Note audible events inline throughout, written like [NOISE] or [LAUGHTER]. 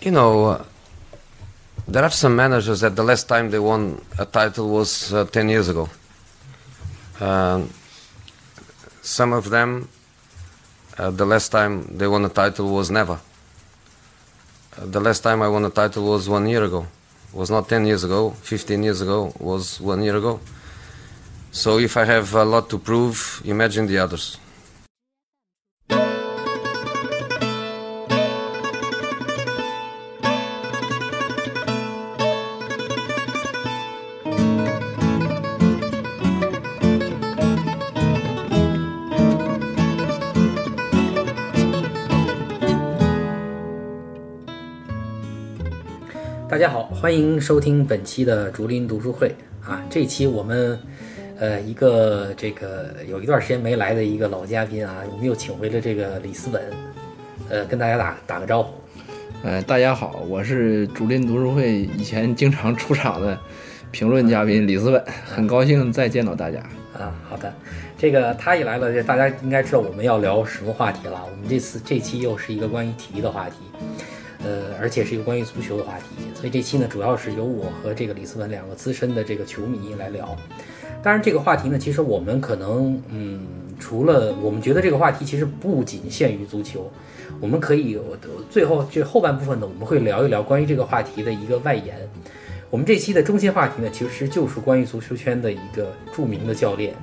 you know, uh, there are some managers that the last time they won a title was uh, 10 years ago. Um, some of them, uh, the last time they won a title was never. Uh, the last time I won a title was one year ago. Was not 10 years ago, 15 years ago, was one year ago. So if I have a lot to prove, imagine the others. 欢迎收听本期的竹林读书会啊！这期我们，呃，一个这个有一段时间没来的一个老嘉宾啊，我们又请回了这个李思本，呃，跟大家打打个招呼。呃，大家好，我是竹林读书会以前经常出场的评论嘉宾李思本，很高兴再见到大家。啊，好的，这个他一来了，这大家应该知道我们要聊什么话题了。我们这次这期又是一个关于体育的话题。呃，而且是一个关于足球的话题，所以这期呢，主要是由我和这个李思文两个资深的这个球迷来聊。当然，这个话题呢，其实我们可能，嗯，除了我们觉得这个话题其实不仅限于足球，我们可以最后这后半部分呢，我们会聊一聊关于这个话题的一个外延。我们这期的中心话题呢，其实就是关于足球圈的一个著名的教练，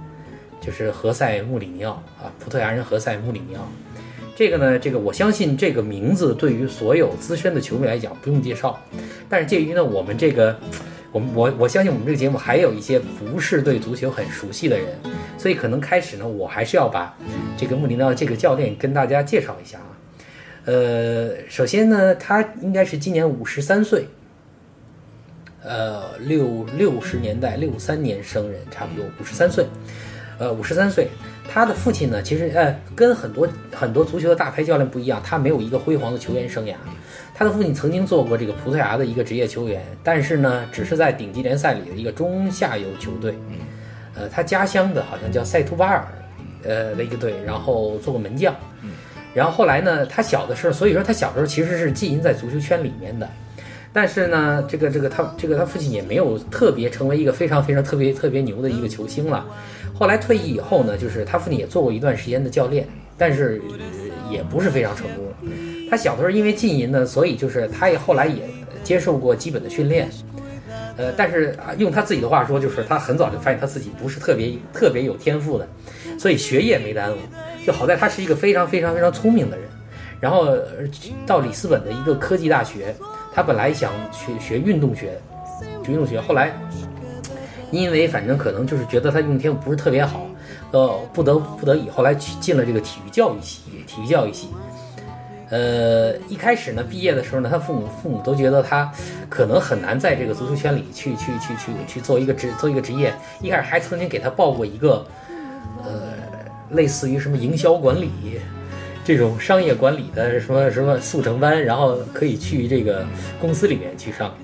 就是何塞·穆里尼奥啊，葡萄牙人何塞·穆里尼奥。这个呢，这个我相信这个名字对于所有资深的球迷来讲不用介绍，但是鉴于呢我们这个，我我我相信我们这个节目还有一些不是对足球很熟悉的人，所以可能开始呢我还是要把这个穆里尼奥这个教练跟大家介绍一下啊。呃，首先呢，他应该是今年五十三岁，呃，六六十年代六三年生人，差不多五十三岁，呃，五十三岁。他的父亲呢，其实呃，跟很多很多足球的大牌教练不一样，他没有一个辉煌的球员生涯。他的父亲曾经做过这个葡萄牙的一个职业球员，但是呢，只是在顶级联赛里的一个中下游球队。呃，他家乡的好像叫塞图巴尔，呃的一个队，然后做过门将。然后后来呢，他小的时候，所以说他小时候其实是浸淫在足球圈里面的。但是呢，这个这个他这个他父亲也没有特别成为一个非常非常特别特别牛的一个球星了。后来退役以后呢，就是他父亲也做过一段时间的教练，但是也不是非常成功。他小的时候因为禁淫呢，所以就是他也后来也接受过基本的训练，呃，但是用他自己的话说，就是他很早就发现他自己不是特别特别有天赋的，所以学业没耽误。就好在他是一个非常非常非常聪明的人，然后到里斯本的一个科技大学，他本来想去学运动学，学运动学，后来。因为反正可能就是觉得他用天赋不是特别好，呃，不得不得已后来去进了这个体育教育系，体育教育系。呃，一开始呢，毕业的时候呢，他父母父母都觉得他可能很难在这个足球圈里去去去去去做一个职做一个职业。一开始还曾经给他报过一个，呃，类似于什么营销管理这种商业管理的什么什么速成班，然后可以去这个公司里面去上。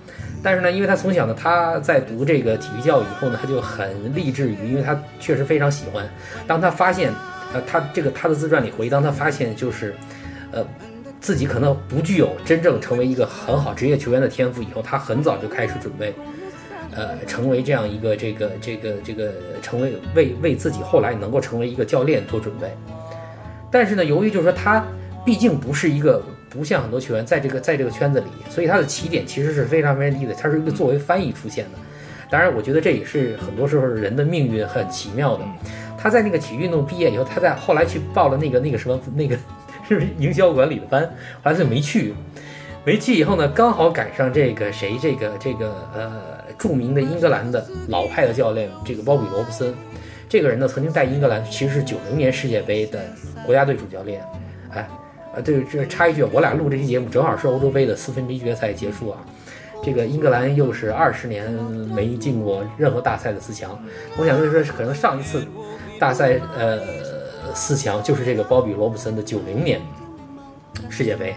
但是呢，因为他从小呢，他在读这个体育教育以后呢，他就很励志于，因为他确实非常喜欢。当他发现，呃，他这个他的自传里回忆，当他发现就是，呃，自己可能不具有真正成为一个很好职业球员的天赋以后，他很早就开始准备，呃，成为这样一个这个这个这个成为为为自己后来能够成为一个教练做准备。但是呢，由于就是说他毕竟不是一个。不像很多球员在这个在这个圈子里，所以他的起点其实是非常非常低的。他是一个作为翻译出现的，当然，我觉得这也是很多时候人的命运很奇妙的。他在那个体育运动毕业以后，他在后来去报了那个那个什么那个 [LAUGHS] 是不是营销管理的班，后来就没去。没去以后呢，刚好赶上这个谁这个这个呃著名的英格兰的老派的教练这个鲍比罗布森，这个人呢曾经带英格兰其实是九零年世界杯的国家队主教练，哎。啊，对，这插一句，我俩录这期节目正好是欧洲杯的四分之一决赛结束啊。这个英格兰又是二十年没进过任何大赛的四强。我想说，可能上一次大赛呃四强就是这个鲍比罗布森的九零年世界杯，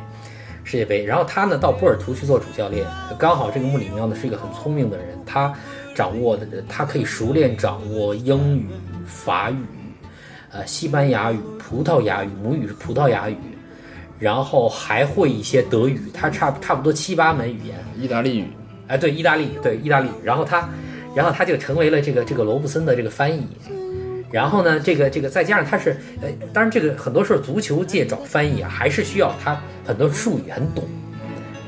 世界杯。然后他呢到波尔图去做主教练，刚好这个穆里尼奥呢是一个很聪明的人，他掌握的他可以熟练掌握英语、法语、呃西班牙语、葡萄牙语，母语是葡萄牙语。然后还会一些德语，他差差不多七八门语言。意大利语，哎，对，意大利，对意大利，然后他，然后他就成为了这个这个罗布森的这个翻译，然后呢，这个这个再加上他是，呃，当然这个很多时候足球界找翻译啊，还是需要他很多术语很懂，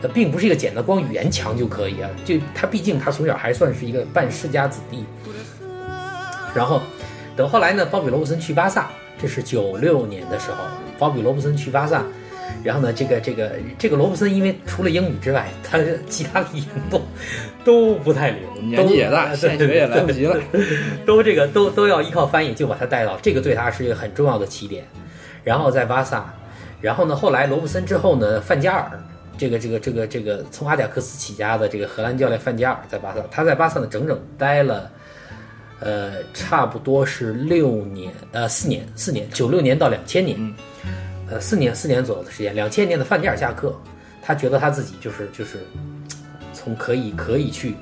呃，并不是一个简单光语言强就可以啊，就他毕竟他从小还算是一个半世家子弟，然后等后来呢，鲍比罗布森去巴萨，这是九六年的时候，鲍比罗布森去巴萨。然后呢，这个这个这个罗布森，因为除了英语之外，他其他的语言都都不太灵，年纪也大，[LAUGHS] 现学也来不及了，[LAUGHS] 都这个都都要依靠翻译，就把他带到这个对他是一个很重要的起点。然后在巴萨，然后呢，后来罗布森之后呢，范加尔，这个这个这个这个从阿贾克斯起家的这个荷兰教练范加尔在巴萨，他在巴萨呢整整待了，呃，差不多是六年，呃，四年，四年，九六年到两千年。呃，四年四年左右的时间，两千年的范加尔下课，他觉得他自己就是就是从可以可以去，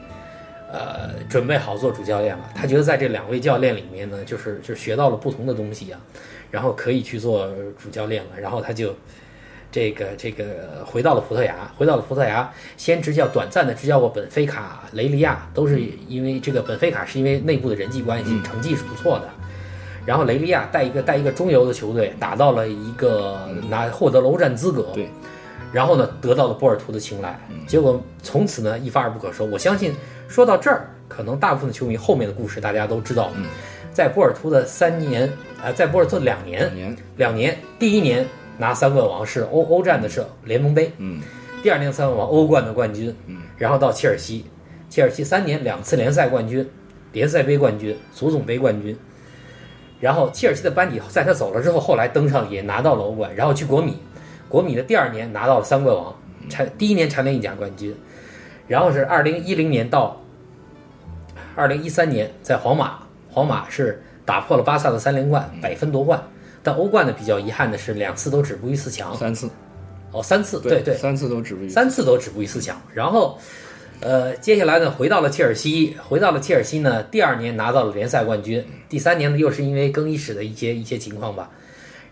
呃，准备好做主教练了。他觉得在这两位教练里面呢，就是就学到了不同的东西啊，然后可以去做主教练了。然后他就这个这个回到了葡萄牙，回到了葡萄牙，先执教短暂的执教过本菲卡、雷利亚，都是因为这个本菲卡是因为内部的人际关系，成绩是不错的。然后雷利亚带一个带一个中游的球队打到了一个拿获得了欧战资格，对，然后呢得到了波尔图的青睐，结果从此呢一发而不可收。我相信说到这儿，可能大部分的球迷后面的故事大家都知道。在波尔图的三年，呃，在波尔图两年，两年，第一年拿三冠王是欧欧战的是联盟杯，嗯，第二年三冠王欧冠的冠军，嗯，然后到切尔西，切尔西三年两次联赛冠军，联赛杯冠军，足总杯冠军。然后切尔西的班底在他走了之后，后来登上也拿到了欧冠，然后去国米，国米的第二年拿到了三冠王，蝉第一年蝉联意甲冠军，然后是二零一零年到二零一三年在皇马，皇马是打破了巴萨的三连冠，百分夺冠，但欧冠呢比较遗憾的是两次都止步于四强，三次，哦三次，对对，三次都止步于三次都止步于四强，然后。呃，接下来呢，回到了切尔西，回到了切尔西呢，第二年拿到了联赛冠军，第三年呢，又是因为更衣室的一些一些情况吧，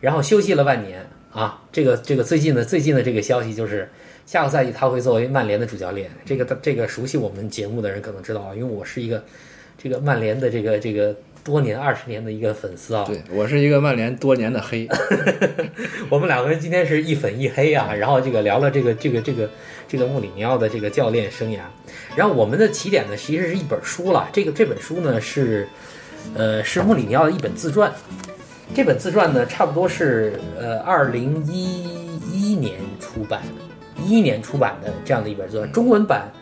然后休息了半年啊。这个这个最近的最近的这个消息就是，下个赛季他会作为曼联的主教练。这个这个熟悉我们节目的人可能知道啊，因为我是一个这个曼联的这个这个多年二十年的一个粉丝啊。对我是一个曼联多年的黑。[LAUGHS] 我们两个人今天是一粉一黑啊，然后这个聊了这个这个这个。这个穆里尼奥的这个教练生涯，然后我们的起点呢，其实是一本书了。这个这本书呢是，呃，是穆里尼奥的一本自传。这本自传呢，差不多是呃二零一一年出版，一一年出版的这样的一本自传。中文版，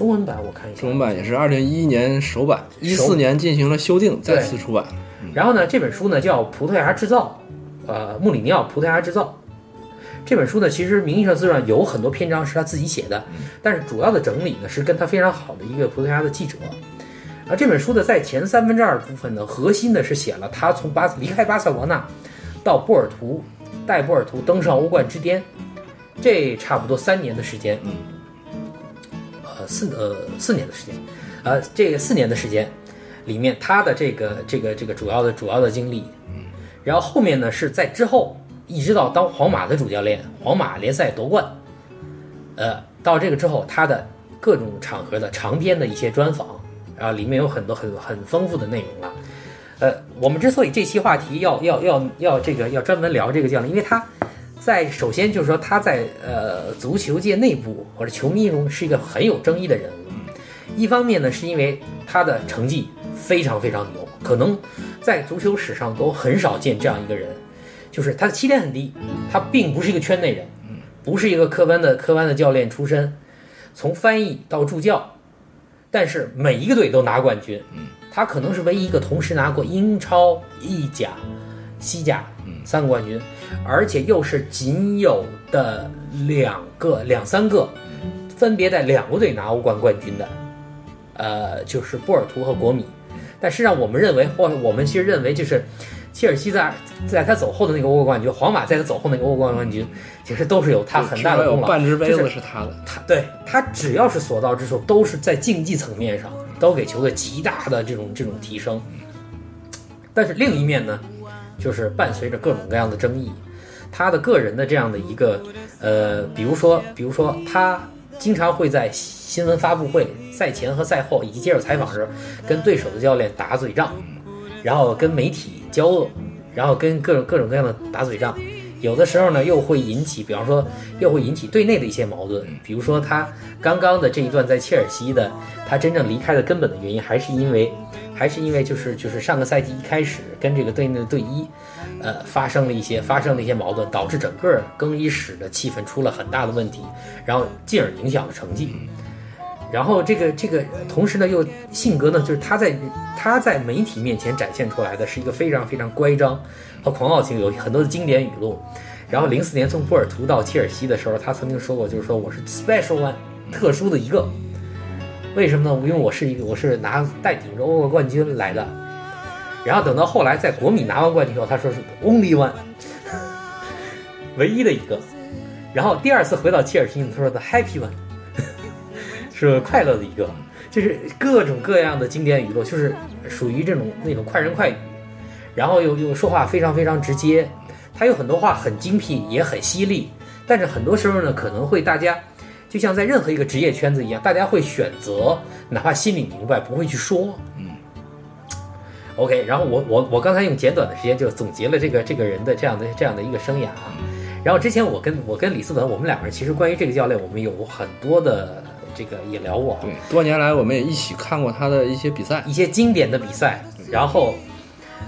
中文版我看一下，中文版也是二零一一年首版，一四年进行了修订，再次出版。然后呢，这本书呢叫《葡萄牙制造》，呃，穆里尼奥《葡萄牙制造》。这本书呢，其实名义上字上有很多篇章是他自己写的，但是主要的整理呢是跟他非常好的一个葡萄牙的记者。而这本书的在前三分之二部分呢，核心呢是写了他从巴离开巴塞罗那到波尔图，带波尔图登上欧冠之巅，这差不多三年的时间，嗯，呃四呃四年的时间，呃这个四年的时间里面他的这个这个这个主要的主要的经历，嗯，然后后面呢是在之后。一直到当皇马的主教练，皇马联赛夺冠，呃，到这个之后，他的各种场合的长篇的一些专访，然后，里面有很多很很丰富的内容了。呃，我们之所以这期话题要要要要这个要专门聊这个教练，因为他在首先就是说他在呃足球界内部或者球迷中是一个很有争议的人物。一方面呢，是因为他的成绩非常非常牛，可能在足球史上都很少见这样一个人。就是他的起点很低，他并不是一个圈内人，不是一个科班的科班的教练出身，从翻译到助教，但是每一个队都拿冠军，他可能是唯一一个同时拿过英超、意甲、西甲三个冠军，而且又是仅有的两个两三个，分别在两个队拿欧冠冠军的，呃，就是波尔图和国米，但实际上我们认为，或者我们其实认为就是。切尔西在在他走后的那个欧冠冠军，皇马在他走后那个欧冠冠军，其实都是有他很大的功劳。半只杯子是他的，他对他只要是所到之处，都是在竞技层面上都给球队极大的这种这种提升。但是另一面呢，就是伴随着各种各样的争议，他的个人的这样的一个呃，比如说，比如说他经常会在新闻发布会、赛前和赛后以及接受采访时，跟对手的教练打嘴仗，然后跟媒体交恶，然后跟各种各种各样的打嘴仗。有的时候呢，又会引起，比方说，又会引起队内的一些矛盾。比如说，他刚刚的这一段在切尔西的，他真正离开的根本的原因，还是因为，还是因为就是就是上个赛季一开始跟这个队内的队医，呃，发生了一些发生了一些矛盾，导致整个更衣室的气氛出了很大的问题，然后进而影响了成绩。然后这个这个同时呢，又性格呢，就是他在他在媒体面前展现出来的是一个非常非常乖张和狂傲型，有很多的经典语录。然后零四年从波尔图到切尔西的时候，他曾经说过，就是说我是 special one，特殊的一个。为什么呢？因为我是一个我是拿带顶着欧冠冠军来的。然后等到后来在国米拿完冠军以后，他说是 only one，[LAUGHS] 唯一的一个。然后第二次回到切尔西，他说的 happy one。是快乐的一个，就是各种各样的经典语录，就是属于这种那种快人快语，然后又又说话非常非常直接，他有很多话很精辟，也很犀利，但是很多时候呢，可能会大家就像在任何一个职业圈子一样，大家会选择哪怕心里明白不会去说。嗯。OK，然后我我我刚才用简短的时间就总结了这个这个人的这样的这样的一个生涯啊，然后之前我跟我跟李思文我们两个人其实关于这个教练我们有很多的。这个也聊过，对，多年来我们也一起看过他的一些比赛，一些经典的比赛。然后，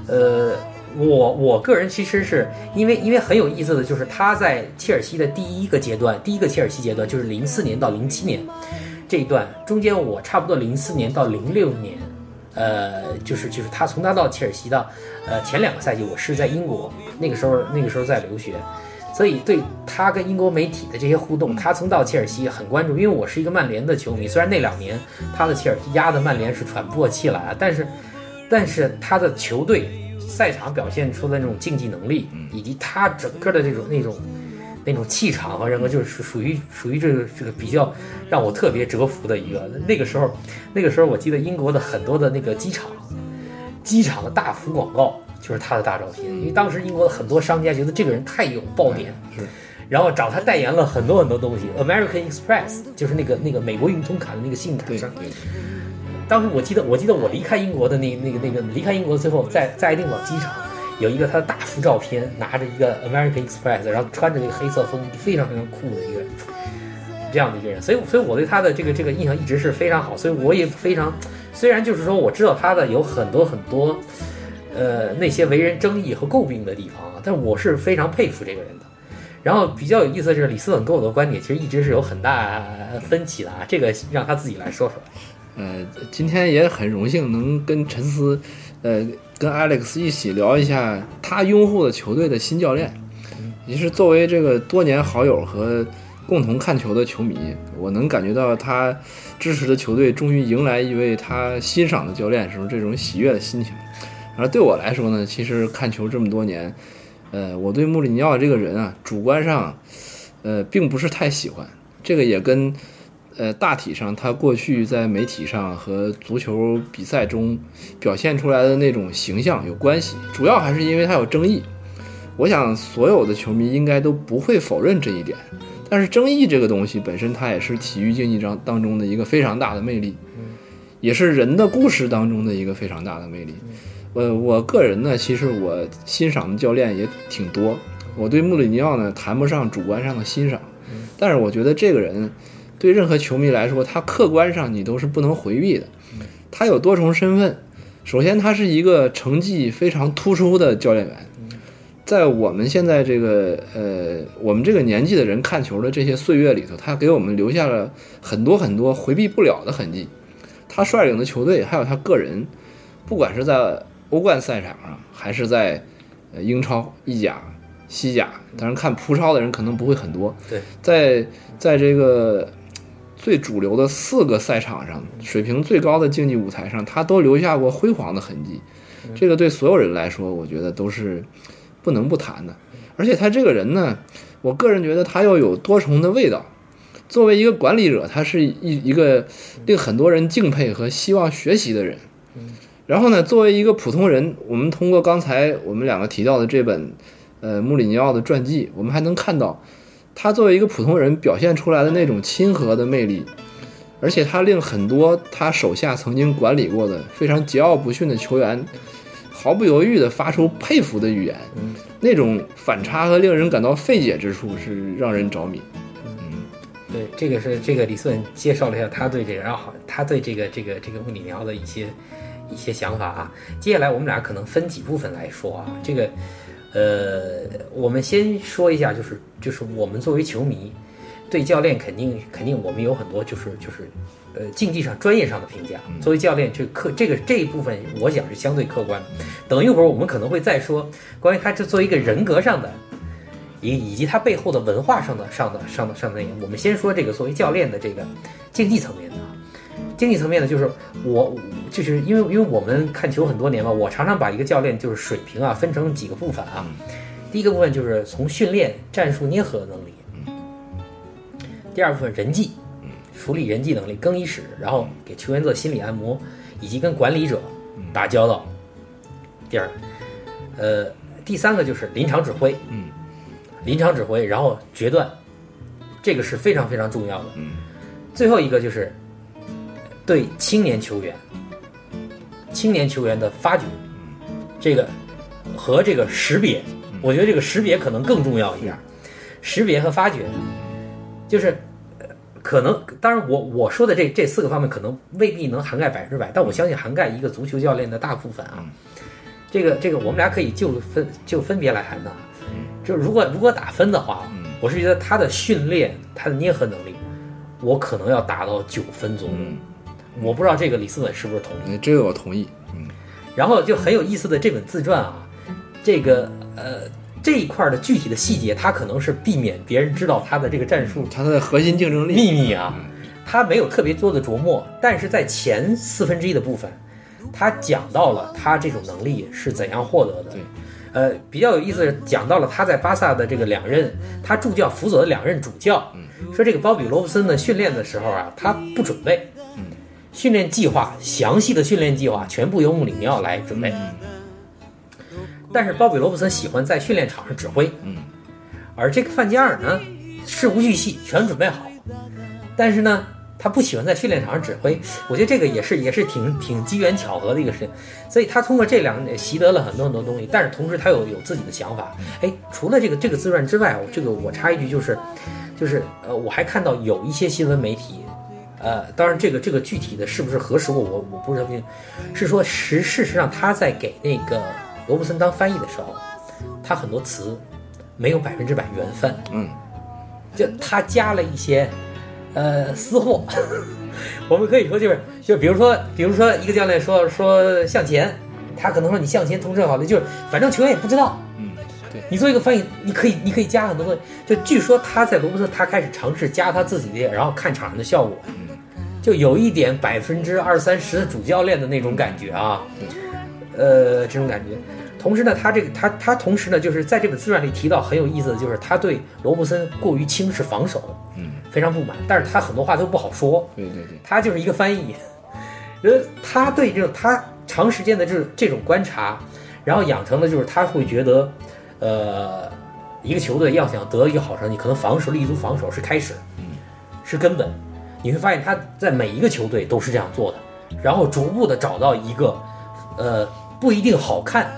呃，我我个人其实是因为因为很有意思的就是他在切尔西的第一个阶段，第一个切尔西阶段就是零四年到零七年这一段中间，我差不多零四年到零六年，呃，就是就是他从他到切尔西的呃前两个赛季，我是在英国，那个时候那个时候在留学。所以对他跟英国媒体的这些互动，他曾到切尔西很关注，因为我是一个曼联的球迷。虽然那两年他的切尔西压的曼联是喘不过气来啊，但是，但是他的球队赛场表现出的那种竞技能力，以及他整个的这种那种那种气场和人格，就是属于属于这个这个比较让我特别折服的一个。那个时候，那个时候我记得英国的很多的那个机场，机场的大幅广告。就是他的大照片，因为当时英国的很多商家觉得这个人太有爆点，是，然后找他代言了很多很多东西。American Express 就是那个那个美国运通卡的那个信用卡上。对。当时我记得，我记得我离开英国的那那个那个离开英国最后，在在爱丁堡机场有一个他的大幅照片，拿着一个 American Express，然后穿着那个黑色风衣，非常非常酷的一个这样的一个人。所以，所以我对他的这个这个印象一直是非常好。所以我也非常，虽然就是说我知道他的有很多很多。呃，那些为人争议和诟病的地方啊，但我是非常佩服这个人的。然后比较有意思的是，李思稳跟我的观点其实一直是有很大分歧的啊，这个让他自己来说说。呃，今天也很荣幸能跟陈思，呃，跟 Alex 一起聊一下他拥护的球队的新教练。也是作为这个多年好友和共同看球的球迷，我能感觉到他支持的球队终于迎来一位他欣赏的教练时候这种喜悦的心情。而对我来说呢，其实看球这么多年，呃，我对穆里尼奥这个人啊，主观上，呃，并不是太喜欢。这个也跟，呃，大体上他过去在媒体上和足球比赛中表现出来的那种形象有关系。主要还是因为他有争议。我想所有的球迷应该都不会否认这一点。但是争议这个东西本身，它也是体育竞技当当中的一个非常大的魅力，也是人的故事当中的一个非常大的魅力。呃，我个人呢，其实我欣赏的教练也挺多。我对穆里尼奥呢，谈不上主观上的欣赏，但是我觉得这个人对任何球迷来说，他客观上你都是不能回避的。他有多重身份，首先他是一个成绩非常突出的教练员，在我们现在这个呃我们这个年纪的人看球的这些岁月里头，他给我们留下了很多很多回避不了的痕迹。他率领的球队，还有他个人，不管是在欧冠赛场上，还是在呃英超、意甲、西甲，当然看葡超的人可能不会很多。对，在在这个最主流的四个赛场上，水平最高的竞技舞台上，他都留下过辉煌的痕迹。这个对所有人来说，我觉得都是不能不谈的。而且他这个人呢，我个人觉得他又有多重的味道。作为一个管理者，他是一一个令很多人敬佩和希望学习的人。然后呢，作为一个普通人，我们通过刚才我们两个提到的这本，呃穆里尼奥的传记，我们还能看到他作为一个普通人表现出来的那种亲和的魅力，而且他令很多他手下曾经管理过的非常桀骜不驯的球员毫不犹豫地发出佩服的语言，那种反差和令人感到费解之处是让人着迷。嗯对，这个是这个李斯文介绍了一下他对这个，然后他对这个这个这个穆里尼奥的一些一些想法啊。接下来我们俩可能分几部分来说啊。这个呃，我们先说一下，就是就是我们作为球迷对教练肯定肯定我们有很多就是就是呃竞技上专业上的评价。作为教练，这客这个这一部分我想是相对客观。等一会儿我们可能会再说关于他这作为一个人格上的。以以及他背后的文化上的上的上的上的我们先说这个作为教练的这个竞技层面的啊，竞技层面呢，就是我就是因为因为我们看球很多年嘛，我常常把一个教练就是水平啊分成几个部分啊，第一个部分就是从训练、战术捏合能力，第二部分人际，处理人际能力、更衣室，然后给球员做心理按摩，以及跟管理者打交道，第二，呃，第三个就是临场指挥，嗯。临场指挥，然后决断，这个是非常非常重要的。嗯，最后一个就是对青年球员、青年球员的发掘，这个和这个识别，我觉得这个识别可能更重要一点。识别和发掘，就是可能，当然我我说的这这四个方面可能未必能涵盖百分之百，但我相信涵盖一个足球教练的大部分啊。这个这个，我们俩可以就分就分别来谈的。就如果如果打分的话，我是觉得他的训练，他的捏合能力，我可能要达到九分左右。我不知道这个李斯本是不是同意？这个我同意。嗯，然后就很有意思的这本自传啊，这个呃这一块的具体的细节，他可能是避免别人知道他的这个战术，他的核心竞争力秘密啊，他没有特别多的琢磨，但是在前四分之一的部分，他讲到了他这种能力是怎样获得的。对。呃，比较有意思讲到了他在巴萨的这个两任，他助教辅佐的两任主教，说这个鲍比罗布森呢训练的时候啊，他不准备，训练计划详细的训练计划全部由穆里尼奥来准备，但是鲍比罗布森喜欢在训练场上指挥，而这个范加尔呢事无巨细全准备好，但是呢。他不喜欢在训练场上指挥，我觉得这个也是也是挺挺机缘巧合的一个事。情，所以他通过这两点习得了很多很多东西，但是同时他有有自己的想法。哎，除了这个这个自传之外，这个我插一句就是，就是呃，我还看到有一些新闻媒体，呃，当然这个这个具体的是不是核实过，我我不是特别，是说实事实上他在给那个罗布森当翻译的时候，他很多词没有百分之百原翻，嗯，就他加了一些。呃，私货，[LAUGHS] 我们可以说就是，就比如说，比如说一个教练说说向前，他可能说你向前同时好的，就是反正球员也不知道。嗯，对，你做一个翻译，你可以你可以加很多东西。就据说他在罗伯特，他开始尝试加他自己的，然后看场上的效果，就有一点百分之二三十的主教练的那种感觉啊。呃，这种感觉。同时呢，他这个他他同时呢，就是在这本自传里提到很有意思的就是他对罗布森过于轻视防守。嗯非常不满，但是他很多话都不好说。对对对，他就是一个翻译，呃，他对这种他长时间的这这种观察，然后养成的就是他会觉得，呃，一个球队要想得一个好成绩，可能防守立足防守是开始，嗯，是根本。你会发现他在每一个球队都是这样做的，然后逐步的找到一个，呃，不一定好看，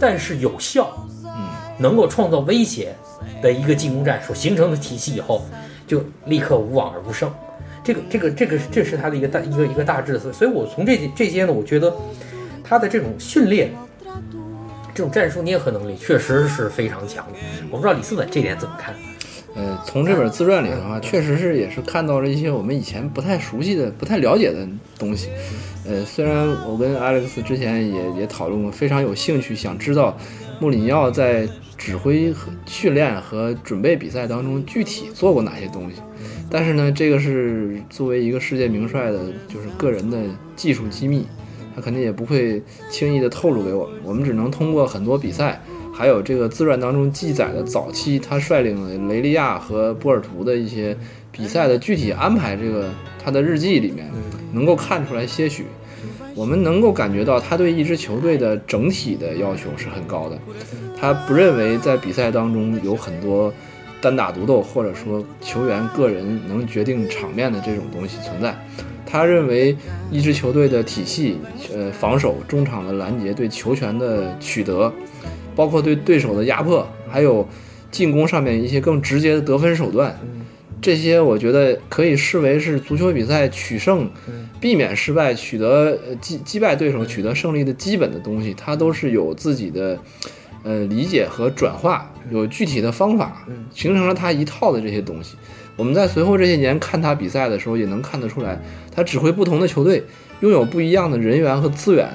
但是有效，嗯，能够创造威胁的一个进攻战术形成的体系以后。就立刻无往而不胜，这个这个这个这是他的一个大一个一个大致的，所以我从这这些呢，我觉得他的这种训练，这种战术捏合能力确实是非常强的。我不知道李思稳这点怎么看？呃，从这本自传里的话，确实是也是看到了一些我们以前不太熟悉的、不太了解的东西。呃，虽然我跟 Alex 之前也也讨论过，非常有兴趣想知道穆里尼奥在。指挥和训练和准备比赛当中具体做过哪些东西？但是呢，这个是作为一个世界名帅的，就是个人的技术机密，他肯定也不会轻易的透露给我们。我们只能通过很多比赛，还有这个自传当中记载的早期他率领雷利亚和波尔图的一些比赛的具体安排，这个他的日记里面能够看出来些许。我们能够感觉到他对一支球队的整体的要求是很高的。他不认为在比赛当中有很多单打独斗，或者说球员个人能决定场面的这种东西存在。他认为一支球队的体系，呃，防守、中场的拦截、对球权的取得，包括对对手的压迫，还有进攻上面一些更直接的得分手段，这些我觉得可以视为是足球比赛取胜、避免失败、取得呃击击败对手、取得胜利的基本的东西，它都是有自己的呃理解和转化，有具体的方法，形成了他一套的这些东西。我们在随后这些年看他比赛的时候，也能看得出来，他指挥不同的球队，拥有不一样的人员和资源，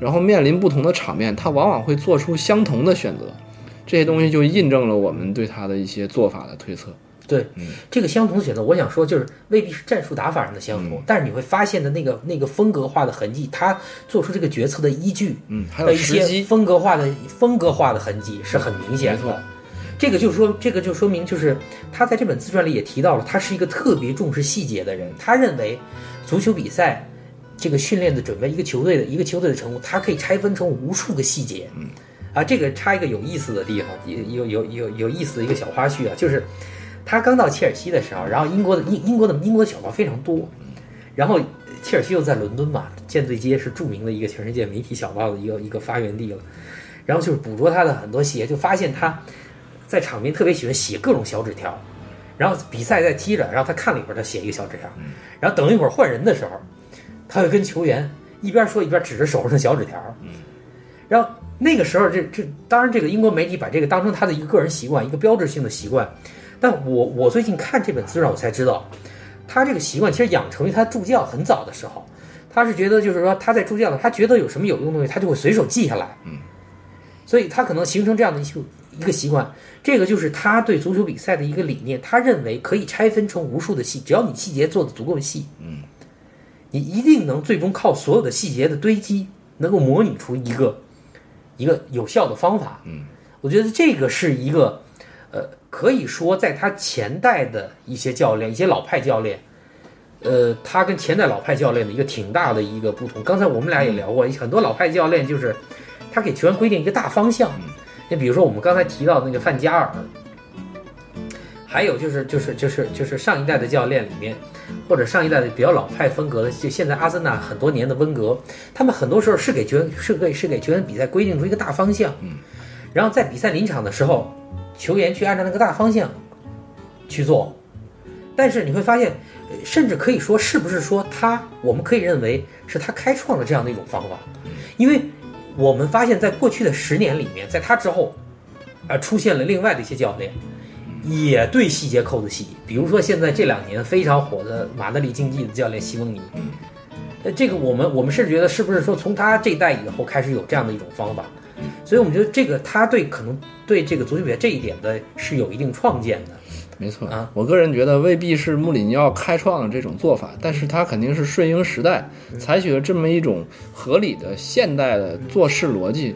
然后面临不同的场面，他往往会做出相同的选择。这些东西就印证了我们对他的一些做法的推测。对，这个相同的选择，我想说就是未必是战术打法上的相嗯同，但是你会发现的那个那个风格化的痕迹，他做出这个决策的依据，嗯，还有一些，风格化的风格化的痕迹是很明显没错的。这个就说，这个就说明，就是他在这本自传里也提到了，他是一个特别重视细节的人。他认为，足球比赛这个训练的准备，一个球队的一个球队的成功，它可以拆分成无数个细节。嗯，啊，这个插一个有意思的地方，有有有有有意思的一个小花絮啊，就是他刚到切尔西的时候，然后英国的英英国的英国的小报非常多，然后切尔西又在伦敦嘛，舰队街是著名的一个全世界媒体小报的一个一个发源地了。然后就是捕捉他的很多细节，就发现他在场边特别喜欢写各种小纸条，然后比赛在踢着，然后他看了一会儿，他写一个小纸条，然后等一会儿换人的时候，他会跟球员一边说一边指着手上的小纸条，然后那个时候这这当然这个英国媒体把这个当成他的一个个人习惯，一个标志性的习惯，但我我最近看这本资料，我才知道，他这个习惯其实养成于他助教很早的时候，他是觉得就是说他在助教的，他觉得有什么有用的东西，他就会随手记下来，所以他可能形成这样的一个一个习惯，这个就是他对足球比赛的一个理念。他认为可以拆分成无数的细，只要你细节做的足够细，嗯，你一定能最终靠所有的细节的堆积，能够模拟出一个一个有效的方法。嗯，我觉得这个是一个呃，可以说在他前代的一些教练，一些老派教练。呃，他跟前代老派教练的一个挺大的一个不同。刚才我们俩也聊过，很多老派教练就是他给球员规定一个大方向。你比如说我们刚才提到那个范加尔，还有就是就是就是就是上一代的教练里面，或者上一代的比较老派风格的，就现在阿森纳很多年的温格，他们很多时候是给球员是给是给球员比赛规定出一个大方向，嗯，然后在比赛临场的时候，球员去按照那个大方向去做，但是你会发现，呃甚至可以说是不是说他，我们可以认为是他开创了这样的一种方法，因为我们发现在过去的十年里面，在他之后，啊、出现了另外的一些教练，也对细节扣的细，比如说现在这两年非常火的马德里竞技的教练西蒙尼，呃，这个我们我们甚至觉得是不是说从他这一代以后开始有这样的一种方法，所以我们觉得这个他对可能对这个足球比赛这一点的是有一定创建的。没错。啊，我个人觉得未必是穆里尼奥开创了这种做法，但是他肯定是顺应时代，采取了这么一种合理的现代的做事逻辑。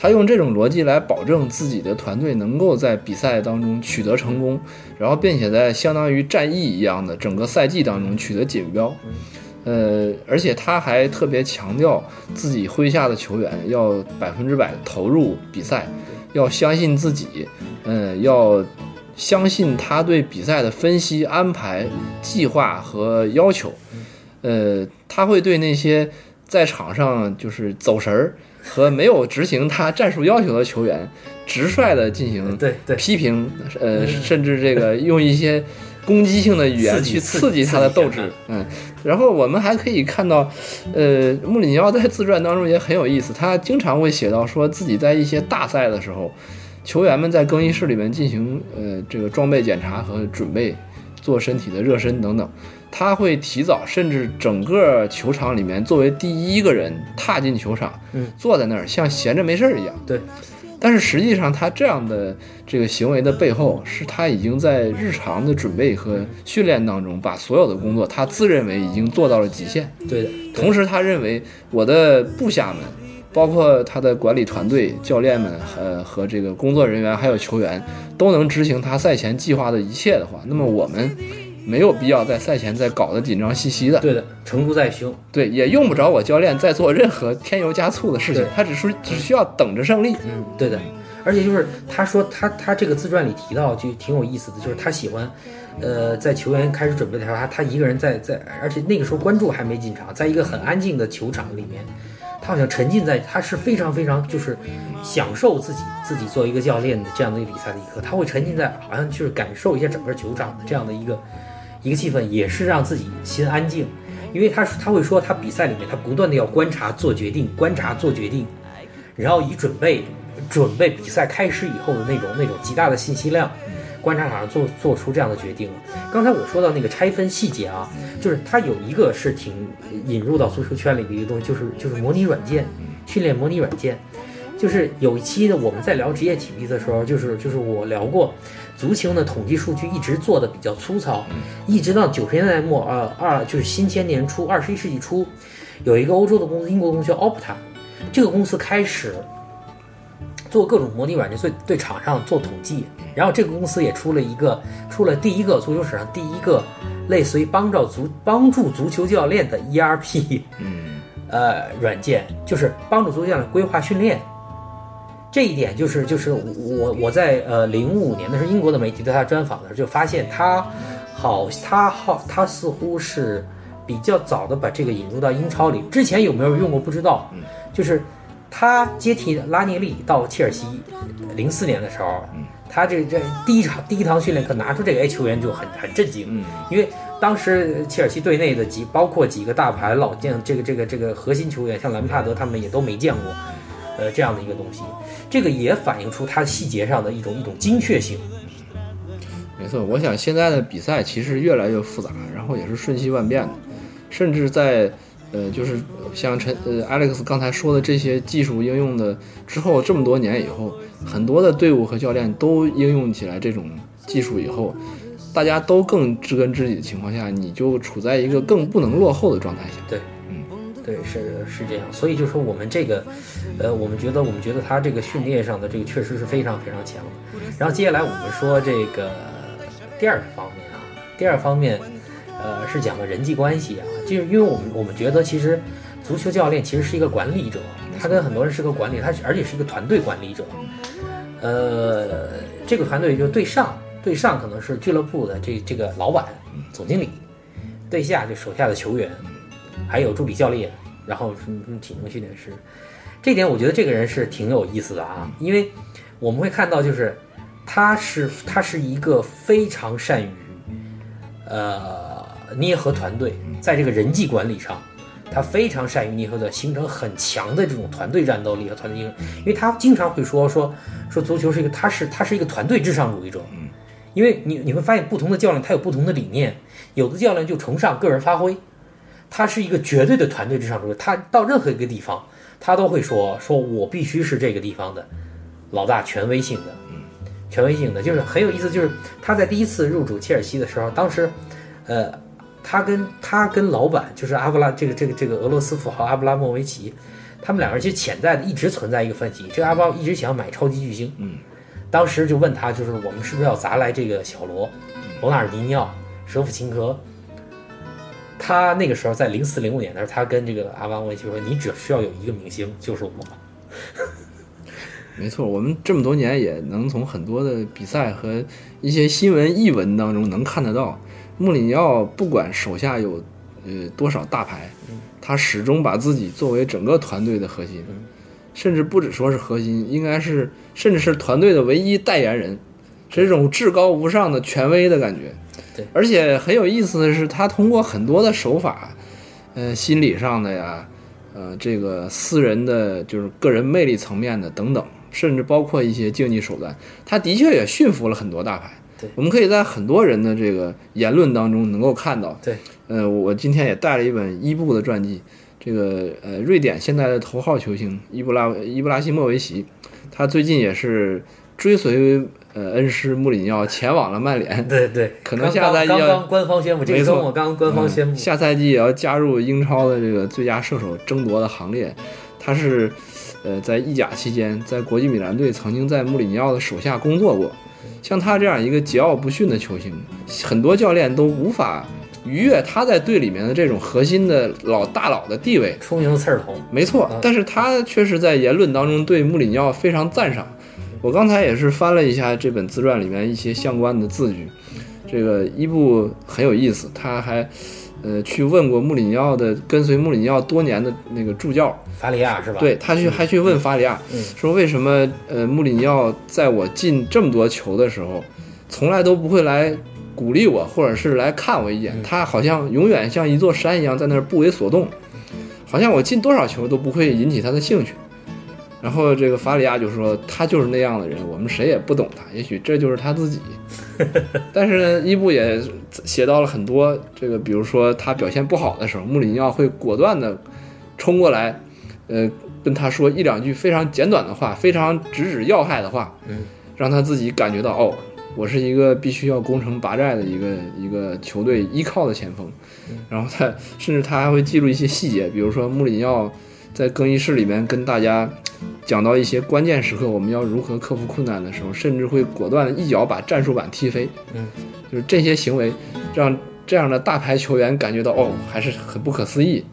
他用这种逻辑来保证自己的团队能够在比赛当中取得成功，然后并且在相当于战役一样的整个赛季当中取得锦标。呃，而且他还特别强调自己麾下的球员要百分之百投入比赛，要相信自己，嗯、要相信他对比赛的分析、安排、计划和要求。呃，他会对那些在场上就是走神儿和没有执行他战术要求的球员，直率的进行对对批评，呃，甚至这个用一些攻击性的语言去刺激他的斗志。嗯，然后我们还可以看到，呃，穆里尼奥在自传当中也很有意思，他经常会写到说自己在一些大赛的时候，球员们在更衣室里面进行呃这个装备检查和准备，做身体的热身等等。他会提早，甚至整个球场里面作为第一个人踏进球场，嗯，坐在那儿像闲着没事儿一样。对，但是实际上，他这样的这个行为的背后，是他已经在日常的准备和训练当中，把所有的工作他自认为已经做到了极限。对的，同时，他认为我的部下们，包括他的管理团队、教练们，呃和这个工作人员还有球员，都能执行他赛前计划的一切的话，那么我们没有必要在赛前再搞得紧张兮兮的。对的，成竹在胸。对，也用不着我教练再做任何添油加醋的事情，他只是只需要等着胜利。嗯，对的。而且就是他说他他这个自传里提到就挺有意思的，就是他喜欢，呃，在球员开始准备的时候，他他一个人在在，而且那个时候观众还没进场，在一个很安静的球场里面，他好像沉浸在他是非常非常就是享受自己自己作为一个教练的这样的一个比赛的一刻，他会沉浸在好像就是感受一下整个球场的这样的一个一个气氛，也是让自己心安静。因为他他会说，他比赛里面他不断的要观察做决定，观察做决定，然后以准备准备比赛开始以后的那种那种极大的信息量，观察场上做做出这样的决定。刚才我说到那个拆分细节啊，就是他有一个是挺引入到足球圈里的一个东西，就是就是模拟软件，训练模拟软件。就是有一期呢，我们在聊职业体育的时候，就是就是我聊过，足球呢统计数据一直做的比较粗糙，一直到九十年代末，呃二就是新千年初，二十一世纪初，有一个欧洲的公司，英国公司叫 Opta，这个公司开始做各种模拟软件，对对场上做统计。然后这个公司也出了一个，出了第一个足球史上第一个类似于帮助足帮助足球教练的 ERP，嗯，呃，软件，就是帮助足球教练规划训练。这一点就是就是我我在呃零五年的时候，英国的媒体对他专访的时候就发现他好他好他似乎是比较早的把这个引入到英超里，之前有没有用过不知道，就是他接替拉涅利到切尔西，零四年的时候，他这这第一场第一堂训练课拿出这个，A，球员就很很震惊，因为当时切尔西队内的几包括几个大牌老将，这个这个这个核心球员，像兰帕德他们也都没见过，呃，这样的一个东西，这个也反映出他细节上的一种一种精确性。没错。我想现在的比赛其实越来越复杂，然后也是瞬息万变的，甚至在呃，就是像陈呃 Alex 刚才说的这些技术应用的之后，这么多年以后，很多的队伍和教练都应用起来这种技术以后，大家都更知根知底的情况下，你就处在一个更不能落后的状态下。对，嗯，对，是是这样。所以就说我们这个，呃，我们觉得我们觉得他这个训练上的这个确实是非常非常强的。然后接下来我们说这个第二个方面啊，第二方面，呃，是讲的人际关系啊，就是因为我们我们觉得其实足球教练其实是一个管理者，他跟很多人是个管理，他是而且是一个团队管理者。呃，这个团队就对上，对上可能是俱乐部的这这个老板、总经理，对下就手下的球员，还有助理教练，然后什么什么体能训练师。这点我觉得这个人是挺有意思的啊，因为我们会看到，就是他是他是一个非常善于呃捏合团队，在这个人际管理上，他非常善于捏合的，形成很强的这种团队战斗力和团队精神。因为他经常会说说说足球是一个，他是他是一个团队至上主义者。因为你你会发现不同的教练他有不同的理念，有的教练就崇尚个人发挥，他是一个绝对的团队至上主义，他到任何一个地方，他都会说说我必须是这个地方的老大，权威性的，权威性的，就是很有意思。就是他在第一次入主切尔西的时候，当时，呃，他跟他跟老板就是阿布拉这个这个这个俄罗斯富豪阿布拉莫维奇，他们两个人其实潜在的一直存在一个分歧，这个阿布拉一直想买超级巨星，嗯，当时就问他，就是我们是不是要砸来这个小罗，罗纳尔迪尼奥、舍甫琴科。他那个时候在零四零五年的时候，他跟这个阿布拉莫维奇说：“你只需要有一个明星，就是我。[LAUGHS] ”没错，我们这么多年也能从很多的比赛和一些新闻译文当中能看得到，穆里尼奥不管手下有呃多少大牌，他始终把自己作为整个团队的核心，甚至不只说是核心，应该是甚至是团队的唯一代言人，是一种至高无上的权威的感觉。对，而且很有意思的是，他通过很多的手法，呃，心理上的呀，呃，这个私人的就是个人魅力层面的等等。甚至包括一些竞技手段，他的确也驯服了很多大牌。对，我们可以在很多人的这个言论当中能够看到。对，呃，我今天也带了一本伊布的传记，这个呃，瑞典现在的头号球星伊布拉伊布拉希莫维奇，他最近也是追随呃恩师穆里尼奥前往了曼联。对对，可能下赛季刚刚官方宣布，这没错周末刚刚官方宣布，嗯下赛季也要加入英超的这个最佳射手争夺的行列。他是呃在意甲期间，在国际米兰队曾经在穆里尼奥的手下工作过，像他这样一个桀骜不驯的球星，很多教练都无法逾越他在队里面的这种核心的老大佬的地位。出名的刺儿头，没错，但是他却是在言论当中对穆里尼奥非常赞赏。我刚才也是翻了一下这本自传里面一些相关的字句，这个伊布很有意思，他还呃去问过穆里尼奥的跟随穆里尼奥多年的那个助教，法里亚是吧？对他去还去问法里亚，嗯说为什么呃穆里尼奥在我进这么多球的时候，从来都不会来鼓励我，或者是来看我一眼，他好像永远像一座山一样在那儿不为所动，好像我进多少球都不会引起他的兴趣。然后这个法里亚就说他就是那样的人，我们谁也不懂他，也许这就是他自己。[LAUGHS] 但是呢，伊布也写到了很多这个，比如说他表现不好的时候，穆里尼奥会果断的冲过来，呃，跟他说一两句非常简短的话，非常直指要害的话，嗯，让他自己感觉到哦，我是一个必须要攻城拔寨的一个一个球队依靠的前锋。然后他甚至他还会记录一些细节，比如说穆里尼奥在更衣室里面跟大家讲到一些关键时刻我们要如何克服困难的时候，甚至会果断的一脚把战术板踢飞。嗯，就是这些行为让这样的大牌球员感觉到哦，还是很不可思议。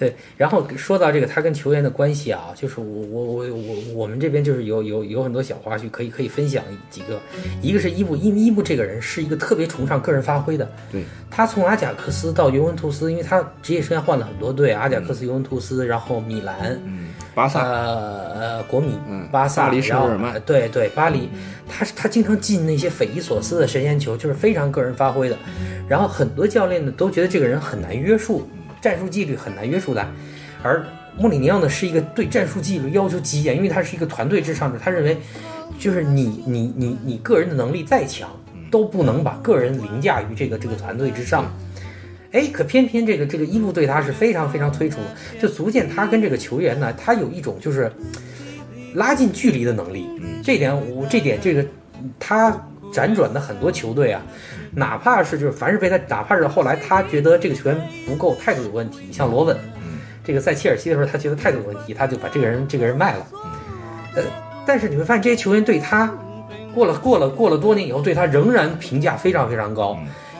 对，然后说到这个他跟球员的关系啊，就是我我我我我们这边就是有有有很多小花絮可以可以分享几个，一个是伊布，因为伊布这个人是一个特别崇尚个人发挥的，对他从阿贾克斯到尤文图斯，因为他职业生涯换了很多队，阿贾克斯、尤文图斯，然后米兰，嗯，巴萨，呃呃，国米、嗯巴萨、巴黎圣然后日耳曼呃对对，巴黎，他是他经常进那些匪夷所思的神仙球，就是非常个人发挥的。然后很多教练呢都觉得这个人很难约束，战术纪律很难约束的。而穆里尼奥呢是一个对战术纪律要求极严，因为他是一个团队至上者，他认为就是你你你你个人的能力再强，都不能把个人凌驾于这个这个团队之上。哎，可偏偏这个这个伊布对他是非常非常推崇的，就足见他跟这个球员呢，他有一种就是拉近距离的能力。这点我这点这个他辗转的很多球队啊，哪怕是就是凡是被他，哪怕是后来他觉得这个球员不够，态度有问题，像罗本，这个在切尔西的时候他觉得态度有问题，他就把这个人这个人卖了。呃，但是你会发现这些球员对他过了过了过了多年以后，对他仍然评价非常非常高，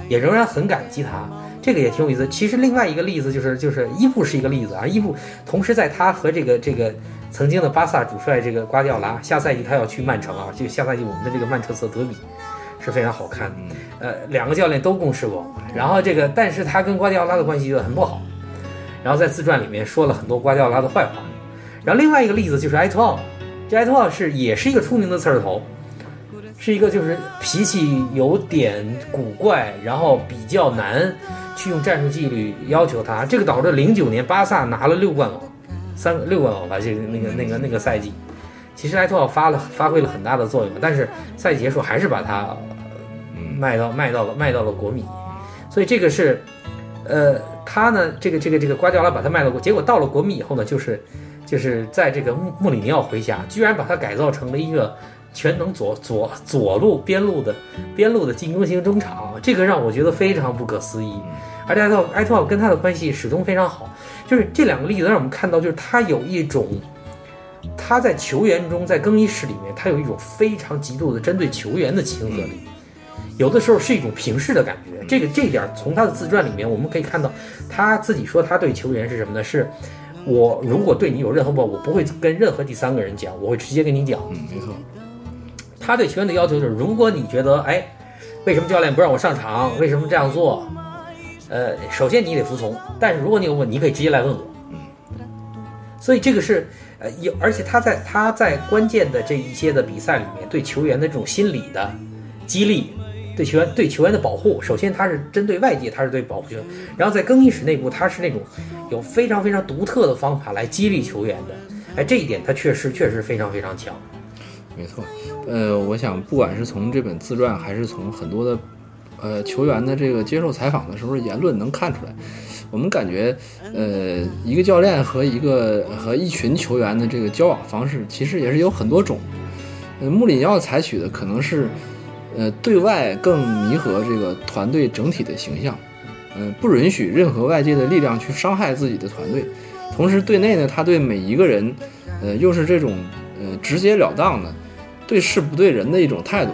也仍然很感激他。这个也挺有意思。其实另外一个例子就是就是伊布是一个例子啊，伊布同时在他和这个这个曾经的巴萨主帅这个瓜迪奥拉，下赛季他要去曼城啊，就下赛季我们的这个曼彻斯特德比是非常好看的。呃，两个教练都共事过，然后这个但是他跟瓜迪奥拉的关系就很不好，然后在自传里面说了很多瓜迪奥拉的坏话。然后另外一个例子就是埃托奥，这埃托奥是也是一个出名的刺儿头，是一个就是脾气有点古怪，然后比较难去用战术纪律要求他，这个导致零九年巴萨拿了六冠王，三六冠王吧，这个那个那个那个赛季，其实埃托奥发了发挥了很大的作用，但是赛季结束还是把他呃卖到卖到了卖到了国米，所以这个是，呃，他呢这个这个这个瓜迪奥拉把他卖到国，结果到了国米以后呢，就是就是在这个穆穆里尼奥麾下，居然把他改造成了一个全能左左左路边路的边路的进攻型中场，这个让我觉得非常不可思议。而且埃托奥跟他的关系始终非常好，就是这两个例子让我们看到，就是他有一种他在球员中，在更衣室里面，他有一种非常极度的针对球员的亲和力，有的时候是一种平视的感觉。这个这一点从他的自传里面我们可以看到，他自己说他对球员是什么呢？是我如果对你有任何不好，我不会跟任何第三个人讲，我会直接跟你讲。嗯，没错，他对球员的要求就是，如果你觉得，哎，为什么教练不让我上场？为什么这样做？呃，首先你得服从，但是如果你有问，你可以直接来问我。嗯所以这个是，呃，有，而且他在他在关键的这一些的比赛里面，对球员的这种心理的激励，对球员对球员的保护，首先他是针对外界，他是对保护球员，然后在更衣室内部，他是那种有非常非常独特的方法来激励球员的。哎，这一点他确实确实非常非常强。没错。呃，我想不管是从这本自传，还是从很多的呃球员的这个接受采访的时候言论，能看出来，我们感觉，呃，一个教练和一个和一群球员的这个交往方式，其实也是有很多种。呃，穆里尼奥采取的可能是，呃，对外更弥合这个团队整体的形象，嗯、不允许任何外界的力量去伤害自己的团队。同时，对内呢，他对每一个人，呃，又是这种呃直截了当的，对事不对人的一种态度。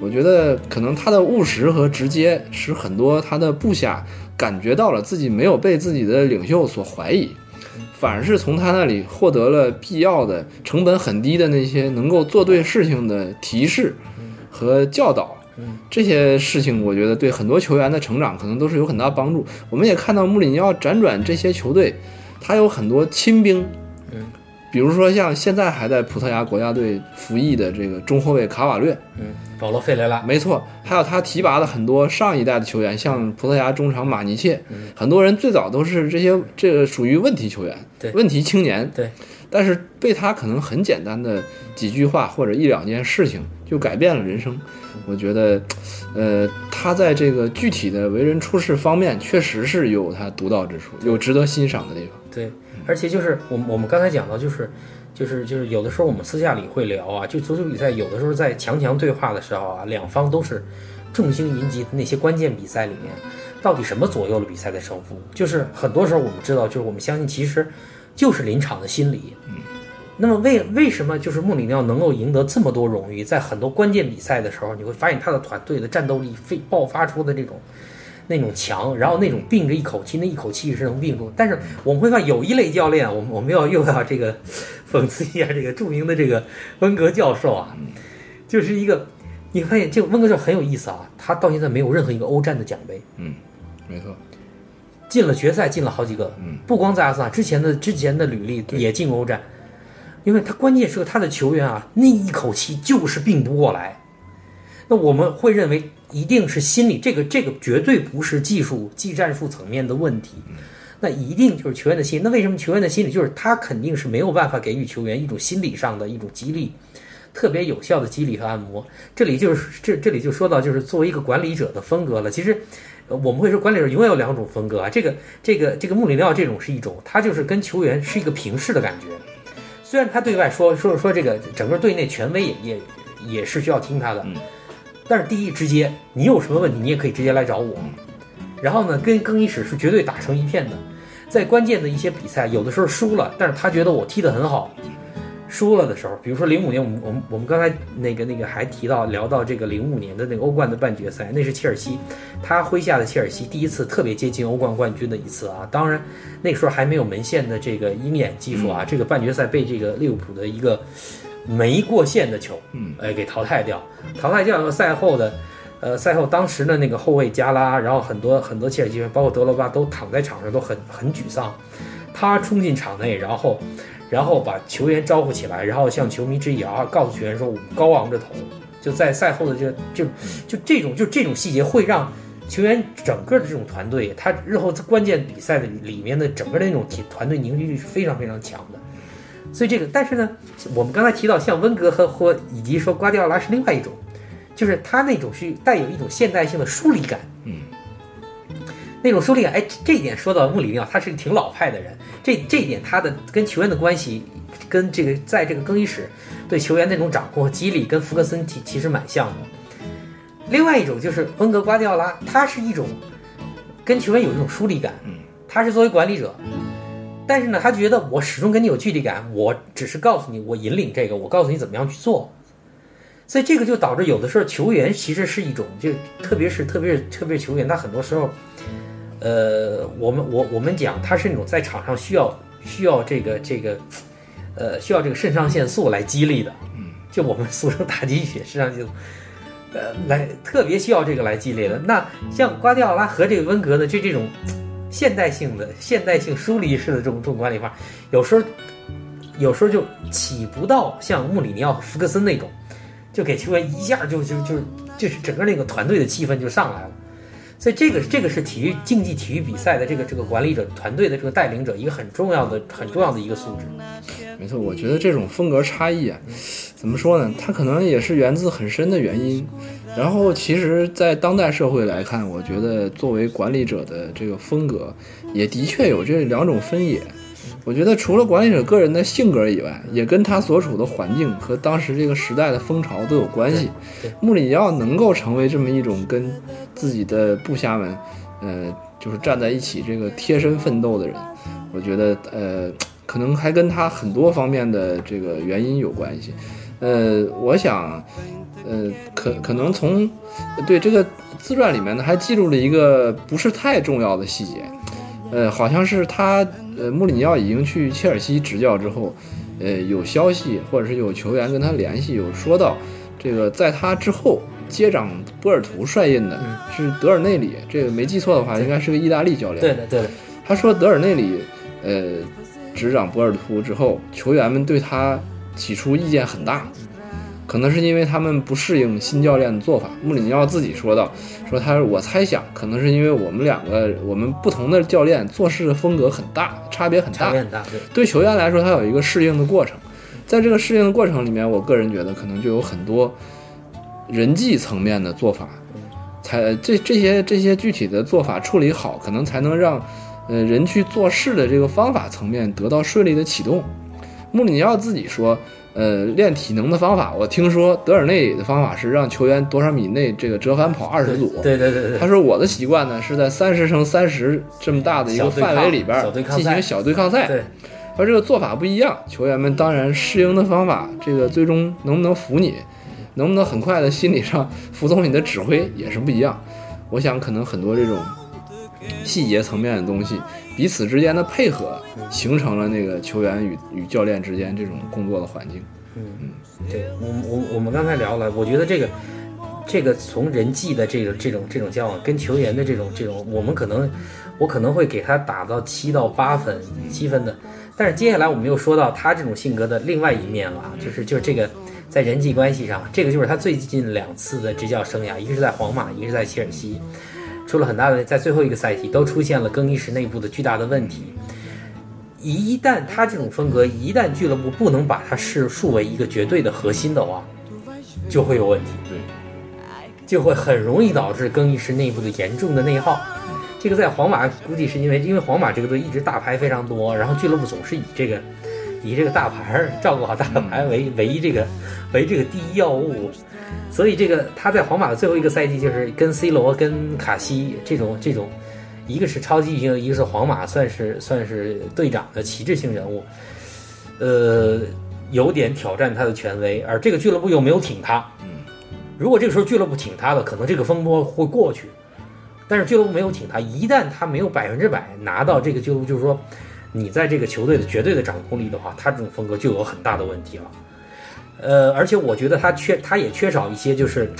我觉得可能他的务实和直接，使很多他的部下感觉到了自己没有被自己的领袖所怀疑，反而是从他那里获得了必要的、成本很低的那些能够做对事情的提示和教导。这些事情，我觉得对很多球员的成长可能都是有很大帮助。我们也看到穆里尼奥辗转这些球队，他有很多亲兵，比如说像现在还在葡萄牙国家队服役的这个中后卫卡瓦略，嗯，保罗费雷拉，没错，还有他提拔的很多上一代的球员，像葡萄牙中场马尼切，很多人最早都是这些这个属于问题球员，对。问题青年，对，但是被他可能很简单的几句话或者一两件事情就改变了人生。我觉得，呃，他在这个具体的为人处事方面，确实是有他独到之处，有值得欣赏的地方。对，而且就是我们我们刚才讲到，就是就是就是有的时候我们私下里会聊啊，就足球比赛有的时候在强强对话的时候啊，两方都是众星云集的那些关键比赛里面，到底什么左右了比赛的胜负？就是很多时候我们知道，就是我们相信其实就是临场的心理。嗯。那么为为什么就是穆里尼奥能够赢得这么多荣誉？在很多关键比赛的时候，你会发现他的团队的战斗力非爆发出的这种那种强，然后那种并着一口气，那一口气是能并住。但是我们会发现有一类教练，我们我们要又要这个讽刺一下这个著名的这个温格教授啊，就是一个你发现这个温格教授很有意思啊，他到现在没有任何一个欧战的奖杯，嗯没错，进了决赛进了好几个，嗯，不光在阿森纳之前的之前的履历也进欧战。因为他关键是他的球员啊，那一口气就是并不过来。那我们会认为一定是心理，这个这个绝对不是技术技战术层面的问题，那一定就是球员的心。那为什么球员的心理就是他肯定是没有办法给予球员一种心理上的一种激励，特别有效的激励和按摩。这里就是这这里就说到就是作为一个管理者的风格了。其实我们会说管理者永远有两种风格啊，这个这个这个穆里尼奥这种是一种，他就是跟球员是一个平视的感觉。虽然他对外说说说这个整个队内权威也也也是需要听他的，但是第一直接，你有什么问题你也可以直接来找我。然后呢，跟更衣室是绝对打成一片的，在关键的一些比赛，有的时候输了，但是他觉得我踢得很好。输了的时候，比如说零五年，我们我们我们刚才那个那个还提到聊到这个零五年的那个欧冠的半决赛，那是切尔西，他麾下的切尔西第一次特别接近欧冠冠军的一次啊。当然那时候还没有门线的这个鹰眼技术啊，这个半决赛被这个利物浦的一个没过线的球，嗯，哎给淘汰掉。淘汰掉了赛后的，呃，赛后当时的那个后卫加拉，然后很多很多切尔西人，包括德罗巴都躺在场上都很很沮丧。他冲进场内，然后。然后把球员招呼起来，然后向球迷致意啊，告诉球员说：“我们高昂着头。”就在赛后的这就就这种就这种细节会让球员整个的这种团队，他日后在关键比赛的里面的整个的那种体团队凝聚力是非常非常强的。所以这个，但是呢，我们刚才提到像温格和或以及说瓜迪奥拉是另外一种，就是他那种是带有一种现代性的疏离感。嗯。那种疏离感，哎，这一点说到穆里尼奥，他是个挺老派的人。这这一点，他的跟球员的关系，跟这个在这个更衣室对球员那种掌控和激励，跟福格森其其实蛮像的。另外一种就是温格瓜迪奥拉，他是一种跟球员有一种疏离感。他是作为管理者，但是呢，他觉得我始终跟你有距离感，我只是告诉你，我引领这个，我告诉你怎么样去做。所以这个就导致有的时候球员其实是一种，就特别是特别是特别是球员，他很多时候。呃，我们我我们讲，他是那种在场上需要需要这个这个，呃，需要这个肾上腺素来激励的，嗯，就我们俗称打鸡血，肾上腺素，呃，来特别需要这个来激励的。那像瓜迪奥拉和这个温格呢，就这种现代性的现代性疏离式的这种这种管理法，有时候有时候就起不到像穆里尼奥、福克森那种，就给球员一下就就就就是整个那个团队的气氛就上来了。所以这个这个是体育竞技体育比赛的这个这个管理者团队的这个带领者一个很重要的很重要的一个素质。没错，我觉得这种风格差异啊，怎么说呢？它可能也是源自很深的原因。然后，其实，在当代社会来看，我觉得作为管理者的这个风格，也的确有这两种分野。我觉得除了管理者个人的性格以外，也跟他所处的环境和当时这个时代的风潮都有关系。穆里尼奥能够成为这么一种跟自己的部下们，呃，就是站在一起这个贴身奋斗的人，我觉得呃，可能还跟他很多方面的这个原因有关系。呃，我想，呃，可可能从对这个自传里面呢，还记录了一个不是太重要的细节，呃，好像是他呃穆里尼奥已经去切尔西执教之后，呃，有消息或者是有球员跟他联系，有说到这个在他之后接掌波尔图帅印的是德尔内里，这个没记错的话，应该是个意大利教练。对的，对的，他说德尔内里，呃，执掌波尔图之后，球员们对他起初意见很大，可能是因为他们不适应新教练的做法。穆里尼奥自己说道，说他我猜想，可能是因为我们两个我们不同的教练做事的风格很大，差别很大差别。很大，对，对球员来说，他有一个适应的过程，在这个适应的过程里面，我个人觉得可能就有很多人际层面的做法，才这这些这些具体的做法处理好，可能才能让呃人去做事的这个方法层面得到顺利的启动。穆里尼奥自己说，呃，练体能的方法，我听说德尔内里的方法是让球员多少米内这个折返跑二十组，对对对对他说我的习惯呢是在三十乘三十这么大的一个范围里边进行小对抗赛。对，而这个做法不一样，球员们当然适应的方法，这个最终能不能服你，能不能很快的心理上服从你的指挥也是不一样。我想可能很多这种细节层面的东西，彼此之间的配合，形成了那个球员与与教练之间这种工作的环境。嗯。嗯。对我我我们刚才聊了，我觉得这个这个从人际的这个这种这种交往，跟球员的这种这种，我们可能我可能会给他打到七到八分七分的，但是接下来我们又说到他这种性格的另外一面了啊，就是就是这个在人际关系上，这个就是他最近两次的执教生涯，一个是在皇马，一个是在切尔西，出了很大的，在最后一个赛季都出现了更衣室内部的巨大的问题。一旦他这种风格，一旦俱乐部不能把他视树为一个绝对的核心的话，就会有问题。对，就会很容易导致更衣室内部的严重的内耗。这个在皇马估计是因为，因为皇马这个队一直大牌非常多，然后俱乐部总是以这个以这个大牌儿照顾好大牌为为这个为这个第一要务，所以这个他在皇马的最后一个赛季就是跟 C 罗、跟卡西这种这种，一个是超级巨星，一个是皇马算是算是队长的旗帜性人物，呃，有点挑战他的权威，而这个俱乐部又没有挺他。如果这个时候俱乐部挺他了，可能这个风波会过去。但是俱乐部没有挺他，一旦他没有百分之百拿到这个俱乐部，就是说你在这个球队的绝对的掌控力的话，他这种风格就有很大的问题了。呃，而且我觉得他缺，他也缺少一些就是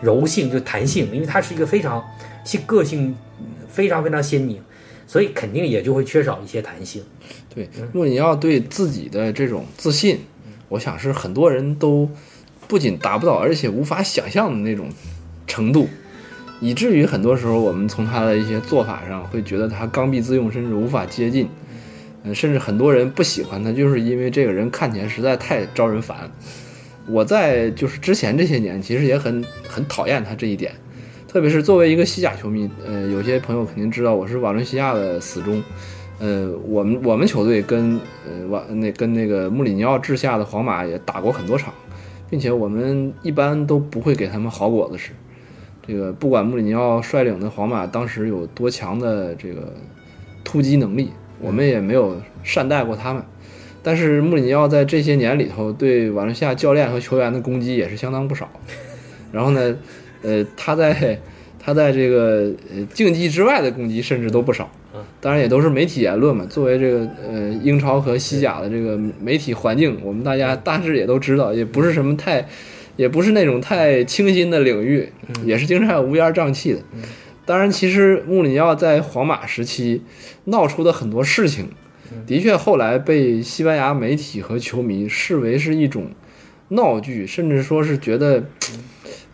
柔性，就弹性，因为他是一个非常性个性非常非常鲜明，所以肯定也就会缺少一些弹性。对，如果你要对自己的这种自信，我想是很多人都不仅达不到，而且无法想象的那种程度，以至于很多时候我们从他的一些做法上会觉得他刚愎自用，甚至无法接近。甚至很多人不喜欢他，就是因为这个人看起来实在太招人烦。我在就是之前这些年，其实也很很讨厌他这一点，特别是作为一个西甲球迷，呃，有些朋友肯定知道我是瓦伦西亚的死忠。呃，我们我们球队跟呃瓦那跟那个穆里尼奥治下的皇马也打过很多场，并且我们一般都不会给他们好果子吃。这个不管穆里尼奥率领的皇马当时有多强的这个突击能力，我们也没有善待过他们。但是穆里尼奥在这些年里头对瓦伦西亚教练和球员的攻击也是相当不少。然后呢，呃，他在 [LAUGHS] 他在这个呃竞技之外的攻击甚至都不少。当然也都是媒体言论嘛。作为这个呃英超和西甲的这个媒体环境，我们大家大致也都知道，也不是什么太，也不是那种太清新的领域，也是经常有乌烟瘴气的。当然，其实穆里尼奥在皇马时期闹出的很多事情，的确后来被西班牙媒体和球迷视为是一种闹剧，甚至说是觉得，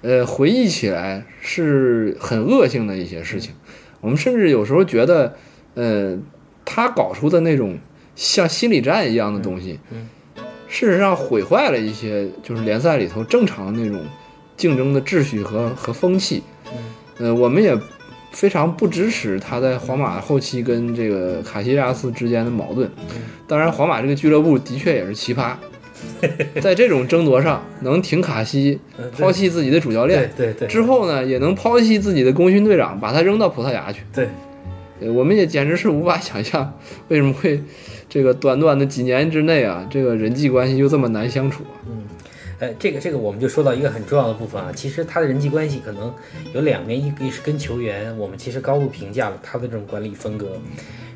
呃，回忆起来是很恶性的一些事情。我们甚至有时候觉得，呃，他搞出的那种像心理战一样的东西，事实上毁坏了一些就是联赛里头正常的那种竞争的秩序和和风气。呃，我们也非常不支持他在皇马后期跟这个卡西利亚斯之间的矛盾。当然，皇马这个俱乐部的确也是奇葩，[LAUGHS] 在这种争夺上能挺卡西，抛弃自己的主教练，对对对，之后呢，也能抛弃自己的功勋队长，把他扔到葡萄牙去。对，呃我们也简直是无法想象，为什么会这个短短的几年之内啊，这个人际关系就这么难相处啊？呃，这个这个我们就说到一个很重要的部分啊，其实他的人际关系可能有两面，一个是跟球员，我们其实高度评价了他的这种管理风格，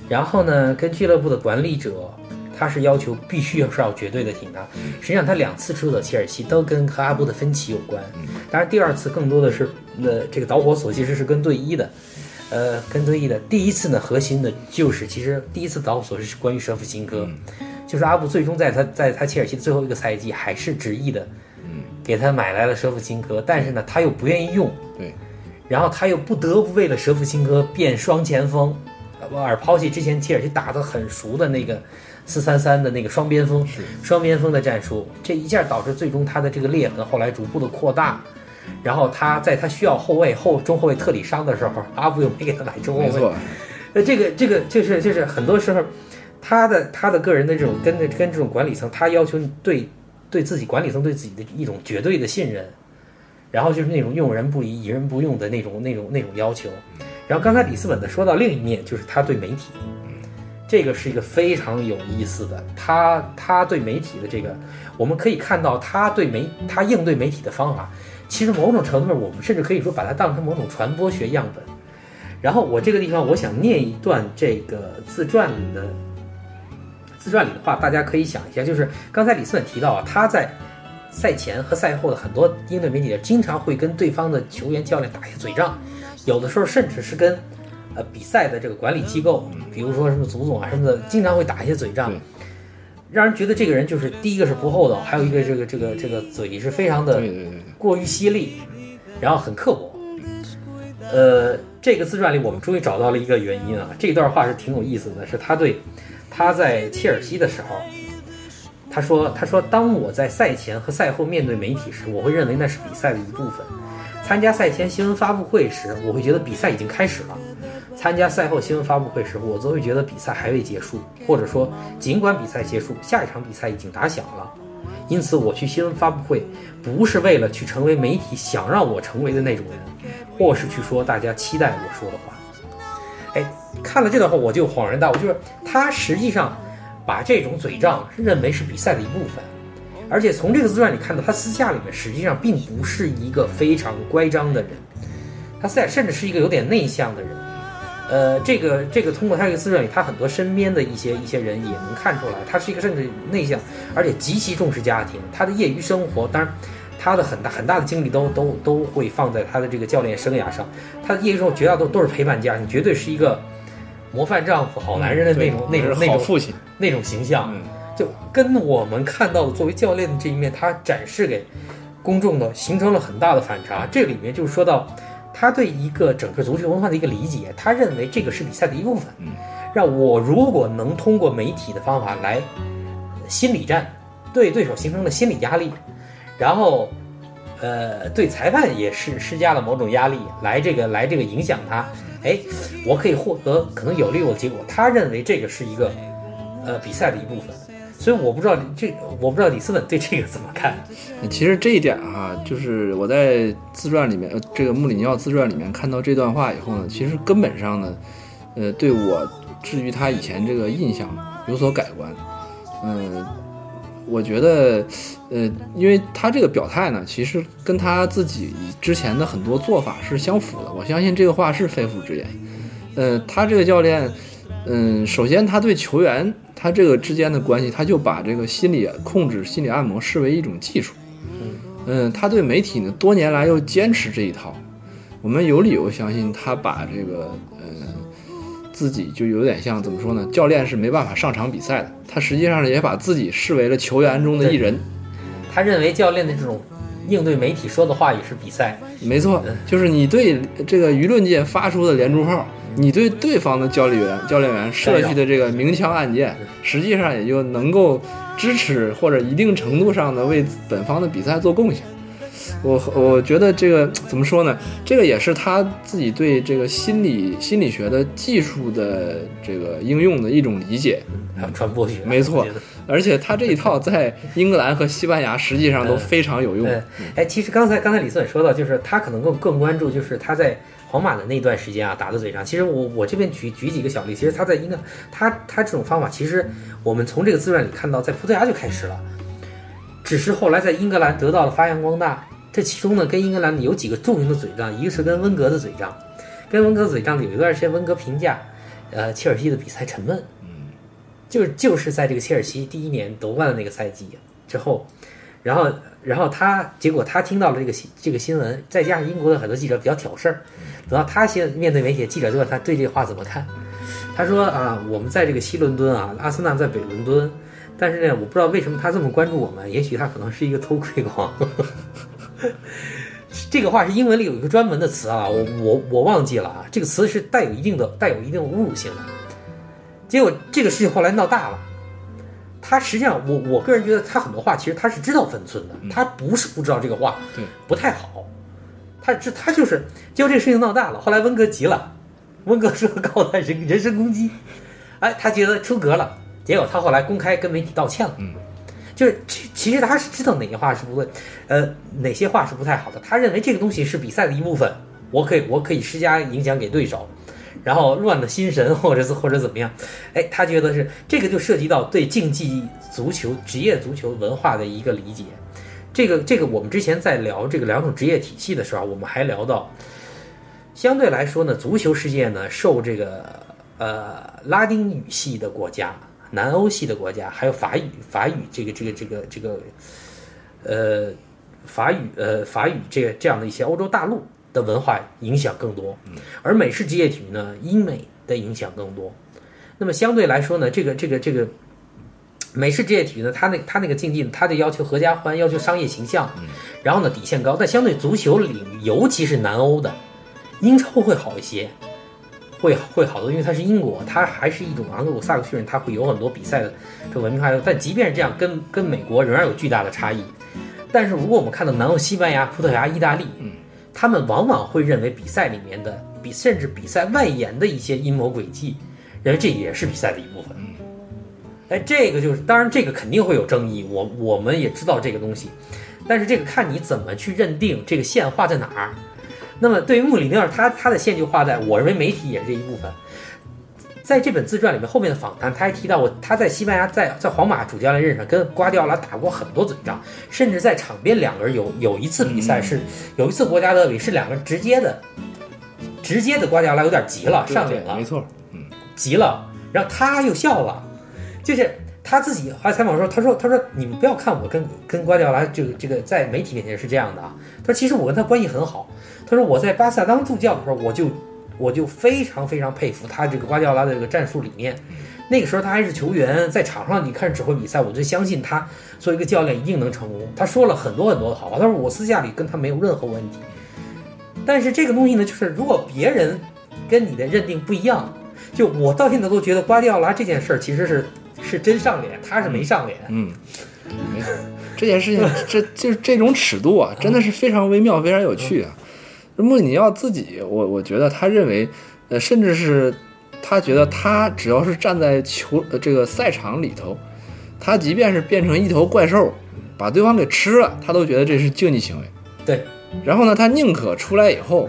然后呢，跟俱乐部的管理者，他是要求必须要是要绝对的挺他。实际上他两次出走切尔西都跟和阿布的分歧有关，当然第二次更多的是呃这个导火索其实是跟队医的。呃，跟队医的第一次呢，核心的就是其实第一次导火索是关于舍甫琴科，就是阿布最终在他在他切尔西的最后一个赛季还是执意的，嗯，给他买来了舍甫琴科，但是呢他又不愿意用，对，然后他又不得不为了舍甫琴科变双前锋，呃而抛弃之前切尔西打得很熟的那个四三三的那个双边锋，双边锋的战术，这一下导致最终他的这个裂痕后来逐步的扩大。然后他在他需要后卫后中后卫特里伤的时候，阿布又没给他买中后卫。没错，呃，这个这个就是就是很多时候，他的他的个人的这种跟的跟这种管理层，他要求对对自己管理层对自己的一种绝对的信任，然后就是那种用人不疑疑人不用的那种那种那种要求。然后刚才里斯本的说到另一面，就是他对媒体，这个是一个非常有意思的，他他对媒体的这个，我们可以看到他对媒他应对媒体的方法，其实某种程度上，我们甚至可以说把它当成某种传播学样本。然后我这个地方我想念一段这个自传里的自传里的话，大家可以想一下，就是刚才李斯本提到啊，他在赛前和赛后的很多应对媒体，经常会跟对方的球员、教练打一些嘴仗，有的时候甚至是跟呃比赛的这个管理机构，比如说什么足总啊什么的，经常会打一些嘴仗，让人觉得这个人就是第一个是不厚道，还有一个这个这个这个嘴是非常的过于犀利，然后很刻薄。呃，这个自传里我们终于找到了一个原因啊，这段话是挺有意思的，是他对他在切尔西的时候，他说他说当我在赛前和赛后面对媒体时，我会认为那是比赛的一部分。参加赛前新闻发布会时，我会觉得比赛已经开始了；参加赛后新闻发布会时，我则会觉得比赛还未结束，或者说尽管比赛结束，下一场比赛已经打响了。因此，我去新闻发布会不是为了去成为媒体想让我成为的那种人，或是去说大家期待我说的话。哎，看了这段话，我就恍然大悟，就是他实际上把这种嘴仗认为是比赛的一部分，而且从这个自传里看到，他私下里面实际上并不是一个非常乖张的人，他私下甚至是一个有点内向的人。呃，这个这个通过他这个自传里，他很多身边的一些一些人也能看出来，他是一个甚至内向，而且极其重视家庭。他的业余生活，当然他的很大很大的精力都都都会放在他的这个教练生涯上。他的业余生活绝大多数都是陪伴家庭，绝对是一个模范丈夫、好男人的那种、那对种那种父亲，那种形象。嗯，就跟我们看到的作为教练的这一面，他展示给公众的，形成了很大的反差。这里面就是说到他对一个整个足球文化的一个理解，他认为这个是比赛的一部分。嗯，让我如果能通过媒体的方法来心理战，对对手形成了心理压力，然后呃对裁判也是施加了某种压力，来这个来这个影响他。哎，我可以获得可能有利我的结果。他认为这个是一个呃比赛的一部分，所以我不知道这我不知道李斯本对这个怎么看。其实这一点哈、就是我在自传里面，呃，这个穆里尼奥自传里面看到这段话以后呢，其实根本上呢，呃，对我至于他以前这个印象有所改观。嗯、我觉得，呃，因为他这个表态呢，其实跟他自己之前的很多做法是相符的。我相信这个话是肺腑之言。呃，他这个教练，嗯，首先他对球员他这个之间的关系，他就把这个心理控制、心理按摩视为一种技术。嗯，他对媒体呢，多年来又坚持这一套，我们有理由相信他把这个，嗯，自己就有点像怎么说呢？教练是没办法上场比赛的，他实际上也把自己视为了球员中的一人。他认为教练的这种应对媒体说的话也是比赛。没错，就是你对这个舆论界发出的连珠炮，你对对方的教练员、教练员设计的这个明枪暗箭，实际上也就能够支持或者一定程度上的为本方的比赛做贡献。我我觉得这个怎么说呢？这个也是他自己对这个心理心理学的技术的这个应用的一种理解。传播学，没错而且他这一套在英格兰和西班牙实际上都非常有用。对，哎，其实刚才刚才李斯也说到，就是他可能更更关注，就是他在皇马的那段时间啊打的嘴仗。其实我我这边举举几个小例，其实他在英格，他他这种方法，其实我们从这个自传里看到，在葡萄牙就开始了。只是后来在英格兰得到了发扬光大。这其中呢，跟英格兰有几个著名的嘴仗，一个是跟温格的嘴仗，跟温格嘴仗有一段时间，温格评价，呃，切尔西的比赛沉闷，嗯，就是就是在这个切尔西第一年夺冠的那个赛季之后，然后然后他结果他听到了这个新这个新闻，再加上英国的很多记者比较挑事儿，等到他先面对媒体，记者就问他对这话怎么看，他说啊，我们在这个西伦敦啊，阿森纳在北伦敦，但是呢，我不知道为什么他这么关注我们，也许他可能是一个偷窥狂。[LAUGHS] [LAUGHS] 这个话是英文里有一个专门的词啊，我我我忘记了啊。这个词是带有一定的带有一定的侮辱性的。结果这个事情后来闹大了。他实际上，我我个人觉得他很多话其实他是知道分寸的，他不是不知道这个话对不太好。他这他就是，结果这个事情闹大了。后来温格急了，温格说告他人人身攻击，哎，他觉得出格了。结果他后来公开跟媒体道歉了。嗯。就是其其实他是知道哪些话是不对，呃，哪些话是不太好的。他认为这个东西是比赛的一部分，我可以我可以施加影响给对手，然后乱了心神或者是或者怎么样，哎，他觉得是这个就涉及到对竞技足球、职业足球文化的一个理解。这个这个我们之前在聊这个两种职业体系的时候，我们还聊到，相对来说呢，足球世界呢受这个呃拉丁语系的国家。南欧系的国家，还有法语，法语这个这个这个这个，呃，法语呃法语这个这样的一些欧洲大陆的文化影响更多，而美式职业体育呢，英美的影响更多。那么相对来说呢，这个这个这个美式职业体育呢，它那它那个竞技，它的要求合家欢，要求商业形象，然后呢底线高，但相对足球领域，尤其是南欧的英超会好一些。会会好多，因为它是英国，它还是一种昂格鲁萨克逊人，它会有很多比赛的这文明化。但即便是这样，跟跟美国仍然有巨大的差异。但是如果我们看到南欧西班牙、葡萄牙、意大利，嗯，他们往往会认为比赛里面的比甚至比赛外延的一些阴谋诡计，认为这也是比赛的一部分。哎，这个就是当然，这个肯定会有争议。我我们也知道这个东西，但是这个看你怎么去认定这个线画在哪儿。那么，对于穆里尼奥，他他的线就画在，我认为媒体也是这一部分。在这本自传里面，后面的访谈他还提到过，他在西班牙，在在皇马主教练任上跟瓜迪奥拉打过很多嘴仗，甚至在场边两个人有有一次比赛是有一次国家德比是两个人直接的，直接的瓜迪奥拉有点急了，上脸了，没错，嗯，急了，然后他又笑了，就是他自己还采访说，他说他说你们不要看我跟跟瓜迪奥拉这个这个在媒体面前是这样的啊，他说其实我跟他关系很好。他说：“我在巴萨当助教的时候，我就我就非常非常佩服他这个瓜迪奥拉的这个战术理念。那个时候他还是球员，在场上你看指挥比赛，我就相信他作为一个教练一定能成功。他说了很多很多的好话。他说我私下里跟他没有任何问题。但是这个东西呢，就是如果别人跟你的认定不一样，就我到现在都觉得瓜迪奥拉这件事儿其实是是真上脸，他是没上脸。嗯，没错，这件事情这就是这种尺度啊，真的是非常微妙，非常有趣啊。”穆里尼奥自己，我我觉得他认为，呃，甚至是他觉得他只要是站在球这个赛场里头，他即便是变成一头怪兽，把对方给吃了，他都觉得这是竞技行为。对。然后呢，他宁可出来以后，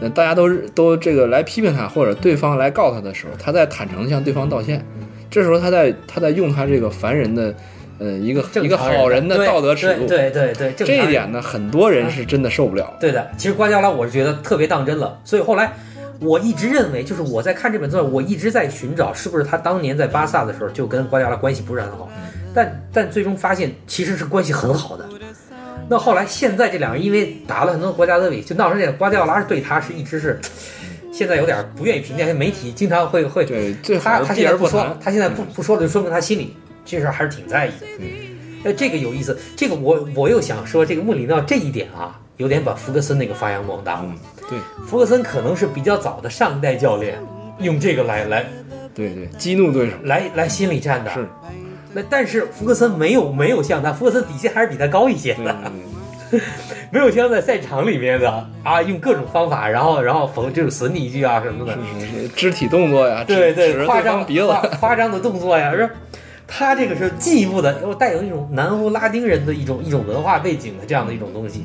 呃，大家都都这个来批评他，或者对方来告他的时候，他在坦诚向对方道歉。这时候他在他在用他这个凡人的。呃，一个一个好人的道德尺度，对对对，这一点呢，很多人是真的受不了。对的，其实瓜迪奥拉我是觉得特别当真了，所以后来我一直认为，就是我在看这本作，我一直在寻找是不是他当年在巴萨的时候就跟瓜迪奥拉关系不是很好，但但最终发现其实是关系很好的。那后来现在这两个人因为打了很多国家德比，就闹成这样，瓜迪奥拉是对他是一直是现在有点不愿意评价，媒体经常会会对他他现在不说，他现在不不说了，就说明他心里。这事还是挺在意的，嗯呃，这个有意思。这个我我又想说，这个穆里尼奥这一点啊，有点把福格森那个发扬光大了。对，福格森可能是比较早的上一代教练，用这个来来，对对，激怒对手，来来心理战的。是，那但是福格森没有没有像他，福格森底线还是比他高一些的，[LAUGHS] 没有像在赛场里面的啊，用各种方法，然后然后缝就是损你一句啊什么的，是是是，肢体动作呀，对对，夸张鼻子，夸张的动作呀，是。他这个是进一步的，又带有一种南欧拉丁人的一种一种文化背景的这样的一种东西，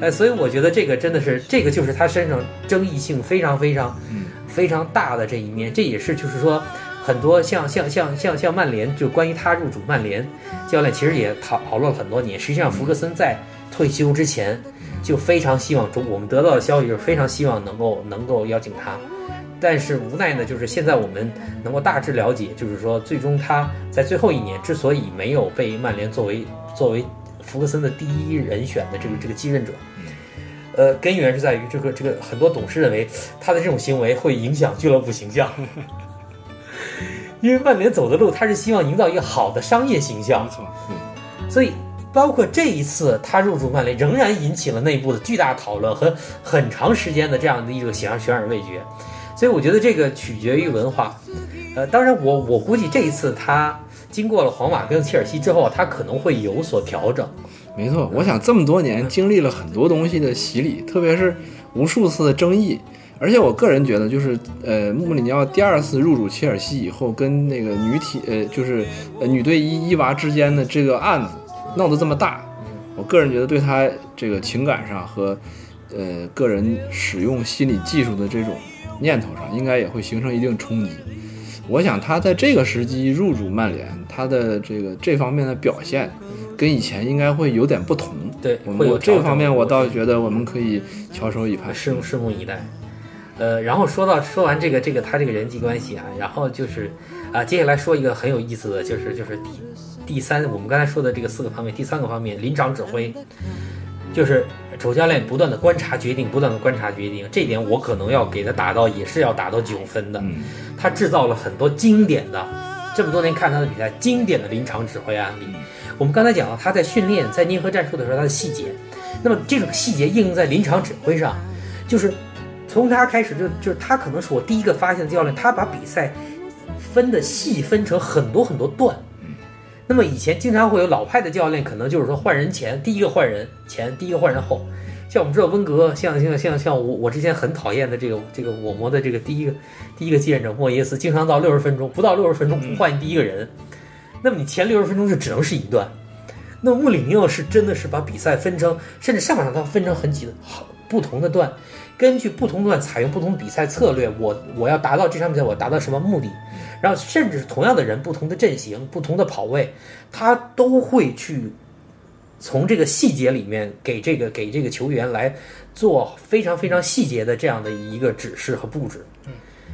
呃，所以我觉得这个真的是，这个就是他身上争议性非常非常非常大的这一面，这也是就是说很多像像像像像曼联，就关于他入主曼联教练，其实也讨讨论了很多年。实际上，福格森在退休之前就非常希望中，我们得到的消息就是非常希望能够能够邀请他。但是无奈呢，就是现在我们能够大致了解，就是说最终他在最后一年之所以没有被曼联作为作为福格森的第一人选的这个这个继任者，呃，根源是在于这个这个很多董事认为他的这种行为会影响俱乐部形象，[LAUGHS] 因为曼联走的路，他是希望营造一个好的商业形象。没，错，嗯，所以包括这一次他入驻曼联，仍然引起了内部的巨大讨论和很长时间的这样的一个悬悬而未决。所以我觉得这个取决于文化。呃，当然我我估计这一次他经过了皇马跟切尔西之后，他可能会有所调整。没错。我想这么多年经历了很多东西的洗礼，特别是无数次的争议。而且我个人觉得，就是呃，穆里尼奥第二次入主切尔西以后，跟那个女体呃，就是呃女队伊伊娃之间的这个案子闹得这么大，我个人觉得对他这个情感上和呃个人使用心理技术的这种念头上，应该也会形成一定冲击。我想他在这个时机入主曼联，他的这个这方面的表现，跟以前应该会有点不同。对，我会有们这个方面，我倒觉得我们可以翘首以盼。拭目拭目以待。呃，然后说到说完这个这个他这个人际关系啊，然后就是啊，接下来说一个很有意思的，就是就是第第三，我们刚才说的这个四个方面，第三个方面临场指挥，就是主教练不断的观察决定，不断的观察决定，这点我可能要给他打到也是要打到九分的。嗯他制造了很多经典的，这么多年看他的比赛，经典的临场指挥案例。我们刚才讲到他在训练、在捏合战术的时候，他的细节，那么这种细节应用在临场指挥上，就是从他开始就就是他可能是我第一个发现的教练，他把比赛分的细分成很多很多段。那么以前经常会有老派的教练，可能就是说换人前第一个换人前，第一个换人后。像我们知道温格，像像像像我我之前很讨厌的这个这个我国的这个第一个第一个继任者莫耶斯，经常到六十分钟不到六十分钟不换第一个人，那么你前六十分钟就只能是一段。那穆里尼奥是真的是把比赛分成，甚至上半场他分成很几好不同的段，根据不同段采用不同比赛策略，我我要达到这场比赛我达到什么目的，然后甚至是同样的人，不同的阵型、不同的跑位，他都会去从这个细节里面给这个给这个球员来做非常非常细节的这样的一个指示和布置。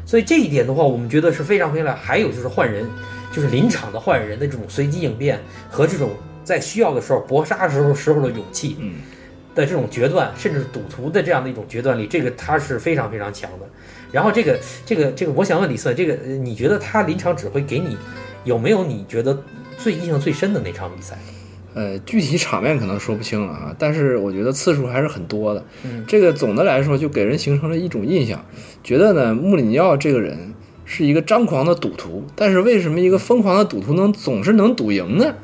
所以这一点的话，我们觉得是非常非常。还有就是换人，就是临场的换人的这种随机应变和这种在需要的时候搏杀时候时候的勇气，嗯，的这种决断，甚至是赌徒的这样的一种决断力，这个他是非常非常强的。然后这个这个这个，我想问李瑟，这个呃你觉得他临场指挥给你有没有你觉得最印象最深的那场比赛？呃，具体场面可能说不清了啊，但是我觉得次数还是很多的。嗯，这个总的来说就给人形成了一种印象，觉得呢穆里尼奥这个人是一个张狂的赌徒，但是为什么一个疯狂的赌徒能总是能赌赢呢？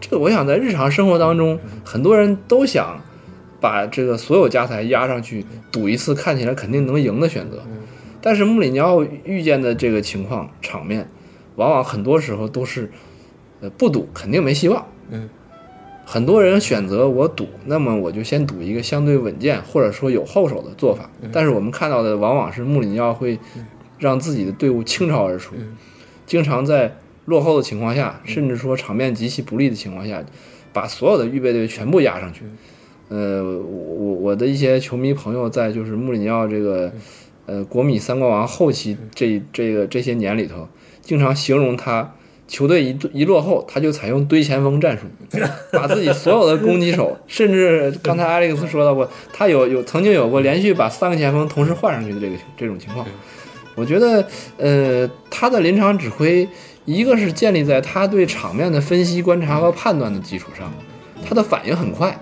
这个我想在日常生活当中，很多人都想把这个所有家财压上去赌一次，看起来肯定能赢的选择。但是穆里尼奥遇见的这个情况场面，往往很多时候都是，呃，不赌肯定没希望。嗯，很多人选择我赌，那么我就先赌一个相对稳健或者说有后手的做法。但是我们看到的往往是穆里尼奥会让自己的队伍倾巢而出，经常在落后的情况下，甚至说场面极其不利的情况下，把所有的预备队全部压上去。呃，我我我的一些球迷朋友在就是穆里尼奥这个呃国米三冠王后期这这个这些年里头，经常形容他球队一一落后，他就采用堆前锋战术，[LAUGHS] 把自己所有的攻击手，[LAUGHS] 甚至刚才艾利克斯说到过，他有有曾经有过连续把三个前锋同时换上去的这个这种情况。我觉得，呃，他的临场指挥，一个是建立在他对场面的分析、观察和判断的基础上，他的反应很快。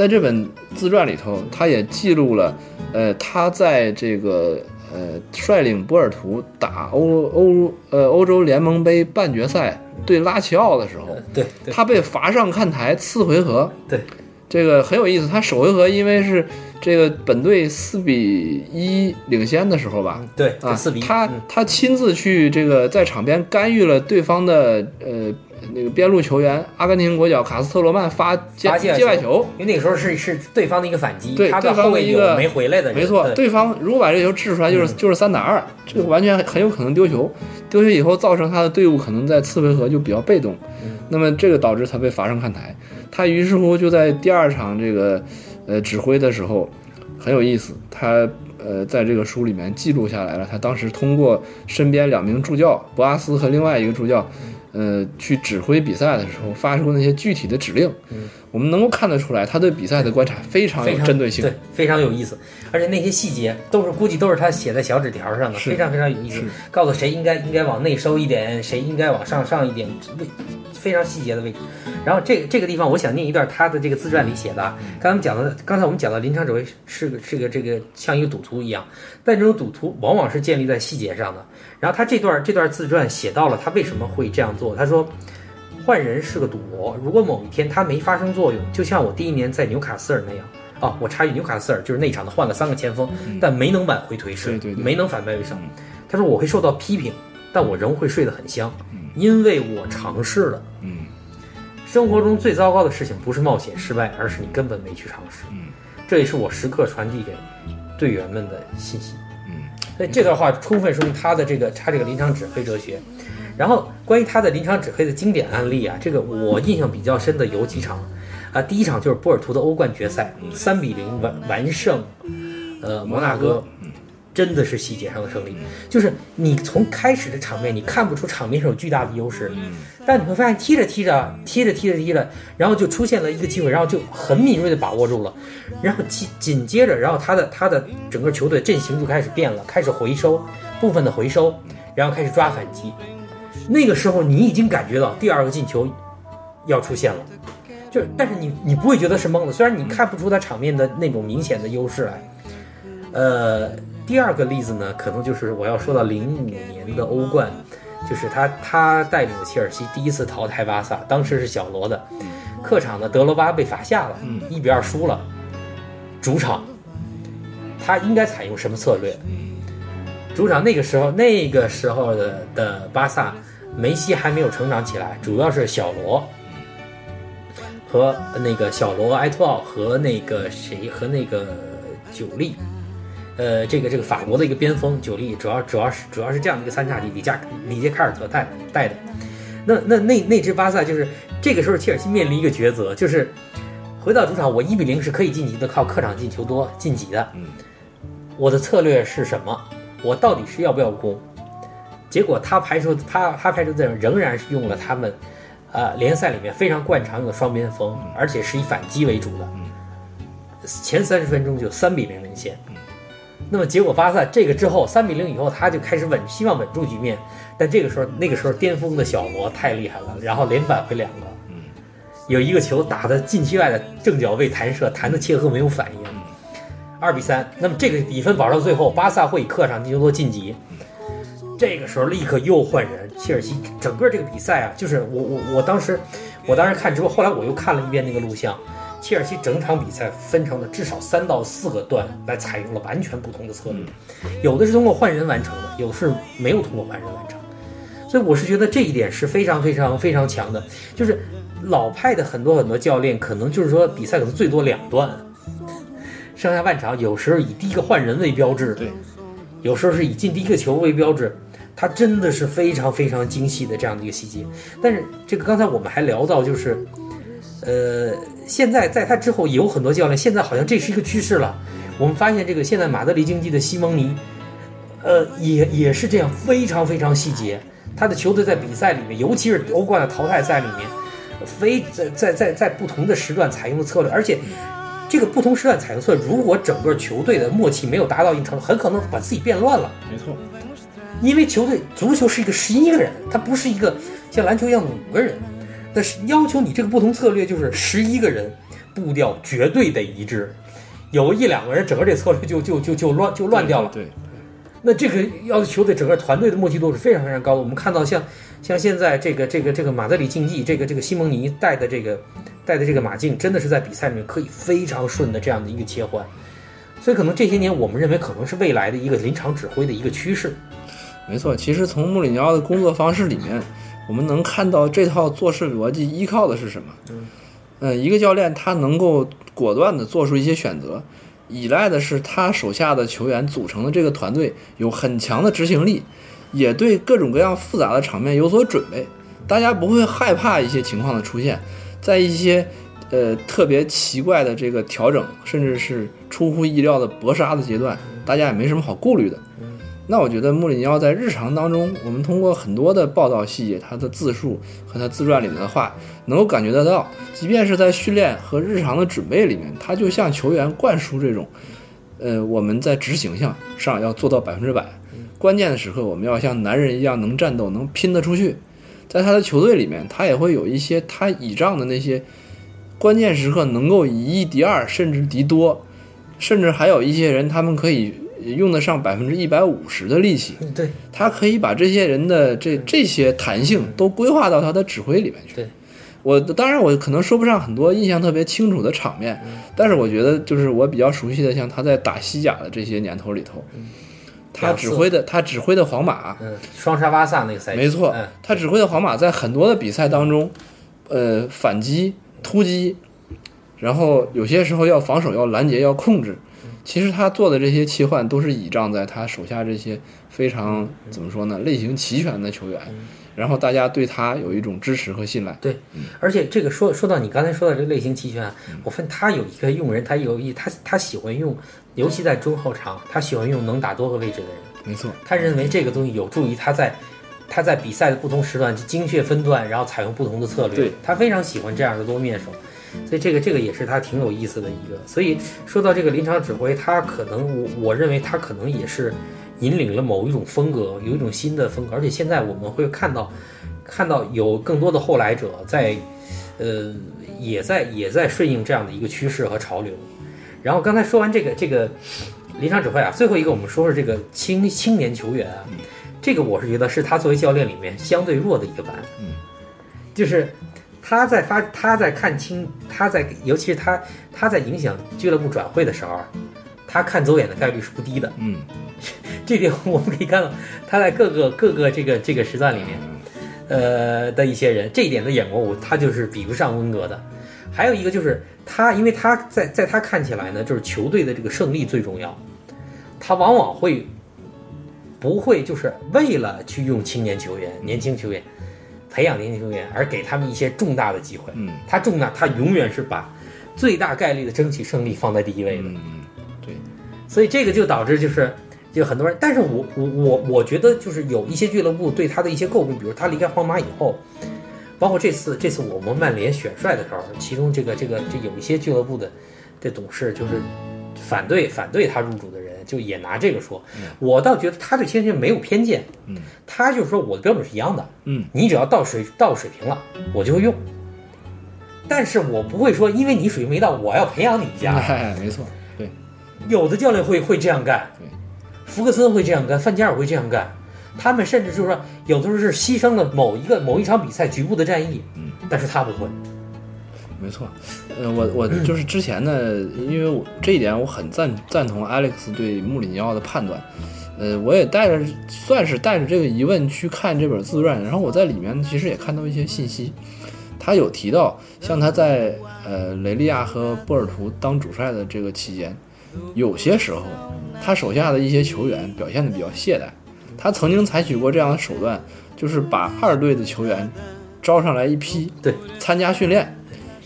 在这本自传里头，他也记录了，呃，他在这个呃率领波尔图打欧欧呃欧洲联盟杯半决赛对拉齐奥的时候，对对他被罚上看台次回合，对，这个很有意思。他首回合因为是这个本队四比一领先的时候吧，对，啊四比一，他嗯。他亲自去这个在场边干预了对方的呃那个边路球员阿根廷国脚卡斯特罗曼发接发界界外球，因为那个时候是是对方的一个反击，对对方他的后卫一个没回来的，没错，对。对方如果把这球掷出来，就是、就是三打二，这个完全很有可能丢球。丢球以后，造成他的队伍可能在次回合就比较被动，那么这个导致他被罚上看台。他于是乎就在第二场这个呃指挥的时候很有意思，他呃在这个书里面记录下来了，他当时通过身边两名助教博阿斯和另外一个助教。呃，去指挥比赛的时候，发出那些具体的指令，我们能够看得出来，他对比赛的观察非常有针对性。对，非常有意思，而且那些细节都是估计都是他写在小纸条上的，非常非常有意思，告诉谁应该应该往内收一点，谁应该往上上一点，位非常细节的位置。然后这个这个地方，我想念一段他的这个自传里写的啊，刚才我们讲的，刚才我们讲的临场指挥是个是个这个像一个赌徒一样，但这种赌徒往往是建立在细节上的。然后他这段这段自传写到了他为什么会这样做，他说。换人是个赌博，如果某一天他没发生作用，就像我第一年在纽卡斯尔那样啊，我插一句，纽卡斯尔就是那场的换了三个前锋，但没能挽回颓势，没能反败为胜。他说我会受到批评，但我仍会睡得很香，因为我尝试了。嗯生活中最糟糕的事情不是冒险失败，而是你根本没去尝试。嗯，这也是我时刻传递给队员们的信息。嗯，所以这段话充分说明他的这个他这个临场指挥哲学。然后关于他的临场指挥的经典案例啊，这个我印象比较深的有几场啊，第一场就是波尔图的欧冠决赛，三比零完完胜呃摩纳哥。真的是细节上的胜利，就是你从开始的场面，你看不出场面上有巨大的优势，但你会发现踢着踢着，踢着踢着踢着，然后就出现了一个机会，然后就很敏锐的把握住了，然后紧紧接着，然后他的他的整个球队阵型就开始变了，开始回收部分的回收，然后开始抓反击，那个时候你已经感觉到第二个进球要出现了，就是但是你你不会觉得是懵的，虽然你看不出他场面的那种明显的优势来，呃。第二个例子呢，可能就是我要说到零五年的欧冠，就是他他带领的切尔西第一次淘汰巴萨，当时是小罗的，客场的德罗巴被罚下了，一比二输了。主场，他应该采用什么策略？主场那个时候那个时候的的巴萨，梅西还没有成长起来，主要是小罗和那个小罗埃托奥和那个谁和那个久利。呃，这个这个法国的一个边锋久利，主要主要是主要是这样的一个三叉戟，里加里杰卡尔特带带的。那那那那支巴萨就是这个时候切尔西面临一个抉择，就是回到主场，我一比零是可以晋级的，靠客场进球多晋级的。我的策略是什么？我到底是要不要攻？结果他排出他他排出阵容仍然是用了他们，呃，联赛里面非常惯常用的双边锋，而且是以反击为主的。前三十分钟就三比零领先。那么结果巴萨这个之后三比零以后，他就开始稳，希望稳住局面。但这个时候，那个时候巅峰的小罗太厉害了，然后连扳回两个，有一个球打的禁区外的正脚位弹射，弹的切赫没有反应，二比三。那么这个比分保到最后，巴萨会以客场进球多晋级。这个时候立刻又换人，切尔西整个这个比赛啊，就是我我我当时我当时看直播，后来我又看了一遍那个录像。切尔西整场比赛分成了至少三到四个段来采用了完全不同的策略，有的是通过换人完成的，有的是没有通过换人完成。所以我是觉得这一点是非常非常非常强的。就是老派的很多很多教练可能就是说比赛可能最多两段，上下半场有时候以第一个换人为标志，对，有时候是以进第一个球为标志。他真的是非常非常精细的这样的一个细节。但是这个刚才我们还聊到就是，呃。现在在他之后有很多教练，现在好像这是一个趋势了。我们发现这个现在马德里竞技的西蒙尼，呃，也也是这样，非常非常细节。他的球队在比赛里面，尤其是欧冠的淘汰赛里面，非在在在在不同的时段采用的策略，而且这个不同时段采用策略，如果整个球队的默契没有达到一定程度，很可能把自己变乱了。没错，因为球队足球是一个十一个人，他不是一个像篮球一样的五个人。但是要求你这个不同策略就是十一个人步调绝对得一致，有一两个人整个这策略就就就就乱就乱掉了。对，那这个要求的整个团队的默契度是非常非常高的。我们看到像像现在这个这个这个马德里竞技这个这个西蒙尼带的这个带的这个马竞，真的是在比赛里面可以非常顺的这样的一个切换。所以可能这些年我们认为可能是未来的一个临场指挥的一个趋势。没错，其实从穆里尼奥的工作方式里面。我们能看到这套做事逻辑依靠的是什么？嗯，一个教练他能够果断的做出一些选择，依赖的是他手下的球员组成的这个团队有很强的执行力，也对各种各样复杂的场面有所准备。大家不会害怕一些情况的出现，在一些呃特别奇怪的这个调整，甚至是出乎意料的搏杀的阶段，大家也没什么好顾虑的。那我觉得穆里尼奥在日常当中，我们通过很多的报道细节，他的自述和他自传里面的话，能够感觉得到，即便是在训练和日常的准备里面，他就向球员灌输这种，呃，我们在执行上上要做到百分之百，关键的时刻我们要像男人一样能战斗，能拼得出去。在他的球队里面，他也会有一些他倚仗的那些关键时刻能够以一敌二，甚至敌多，甚至还有一些人他们可以。用得上百分之一百五十的力气，对，他可以把这些人的这这些弹性都规划到他的指挥里面去。对，我当然我可能说不上很多印象特别清楚的场面，但是我觉得就是我比较熟悉的，像他在打西甲的这些年头里头，他指挥的他指挥的皇马，嗯，双杀巴萨那个赛季，没错，他指挥的皇马在很多的比赛当中，呃，反击、突击，然后有些时候要防守、要拦截、要控制。其实他做的这些切换都是倚仗在他手下这些非常怎么说呢，类型齐全的球员，然后大家对他有一种支持和信赖。对，而且这个说说到你刚才说的这个类型齐全，我发现他有一个用人，他有一他他喜欢用，尤其在中后场，他喜欢用能打多个位置的人。没错，他认为这个东西有助于他在他在比赛的不同时段精确分段，然后采用不同的策略。对他非常喜欢这样的多面手。所以这个这个也是他挺有意思的一个。所以说到这个临场指挥，他可能我我认为他可能也是引领了某一种风格，有一种新的风格。而且现在我们会看到，看到有更多的后来者在，呃，也在也在顺应这样的一个趋势和潮流。然后刚才说完这个这个临场指挥啊，最后一个我们说说这个青青年球员啊，这个我是觉得是他作为教练里面相对弱的一个班，嗯，就是。他在发，他在看清，他在，尤其是他，他在影响俱乐部转会的时候，他看走眼的概率是不低的。嗯，[LAUGHS] 这点我们可以看到，他在各个各个这个这个时段里面，呃的一些人，这一点的眼光，我他就是比不上温格的。还有一个就是他，因为他在在他看起来呢，就是球队的这个胜利最重要，他往往会不会就是为了去用青年球员、年轻球员。培养年轻球员，而给他们一些重大的机会。嗯，他重大，他永远是把最大概率的争取胜利放在第一位的。嗯，对。所以这个就导致就是，就很多人。但是我我我我觉得就是有一些俱乐部对他的一些诟病，比如他离开皇马以后，包括这次这次我们曼联选帅的时候，其中这个这个这有一些俱乐部的这董事就是反对反对他入主的人。就也拿这个说，我倒觉得他对青年球员没有偏见，嗯，他就是说我的标准是一样的，嗯，你只要到水到水平了，我就会用，但是我不会说因为你水平没到，我要培养你一下，没错，对，有的教练会会这样干，对，福克森会这样干，范加尔会这样干，他们甚至就是说有的时候是牺牲了某一个某一场比赛局部的战役，嗯，但是他不会。没错，呃，我我就是之前呢，因为我这一点我很赞赞同 Alex 对穆里尼奥的判断，呃，我也带着算是带着这个疑问去看这本自传，然后我在里面其实也看到一些信息，他有提到像他在呃雷利亚和波尔图当主帅的这个期间，有些时候他手下的一些球员表现的比较懈怠，他曾经采取过这样的手段，就是把二队的球员招上来一批，对，参加训练。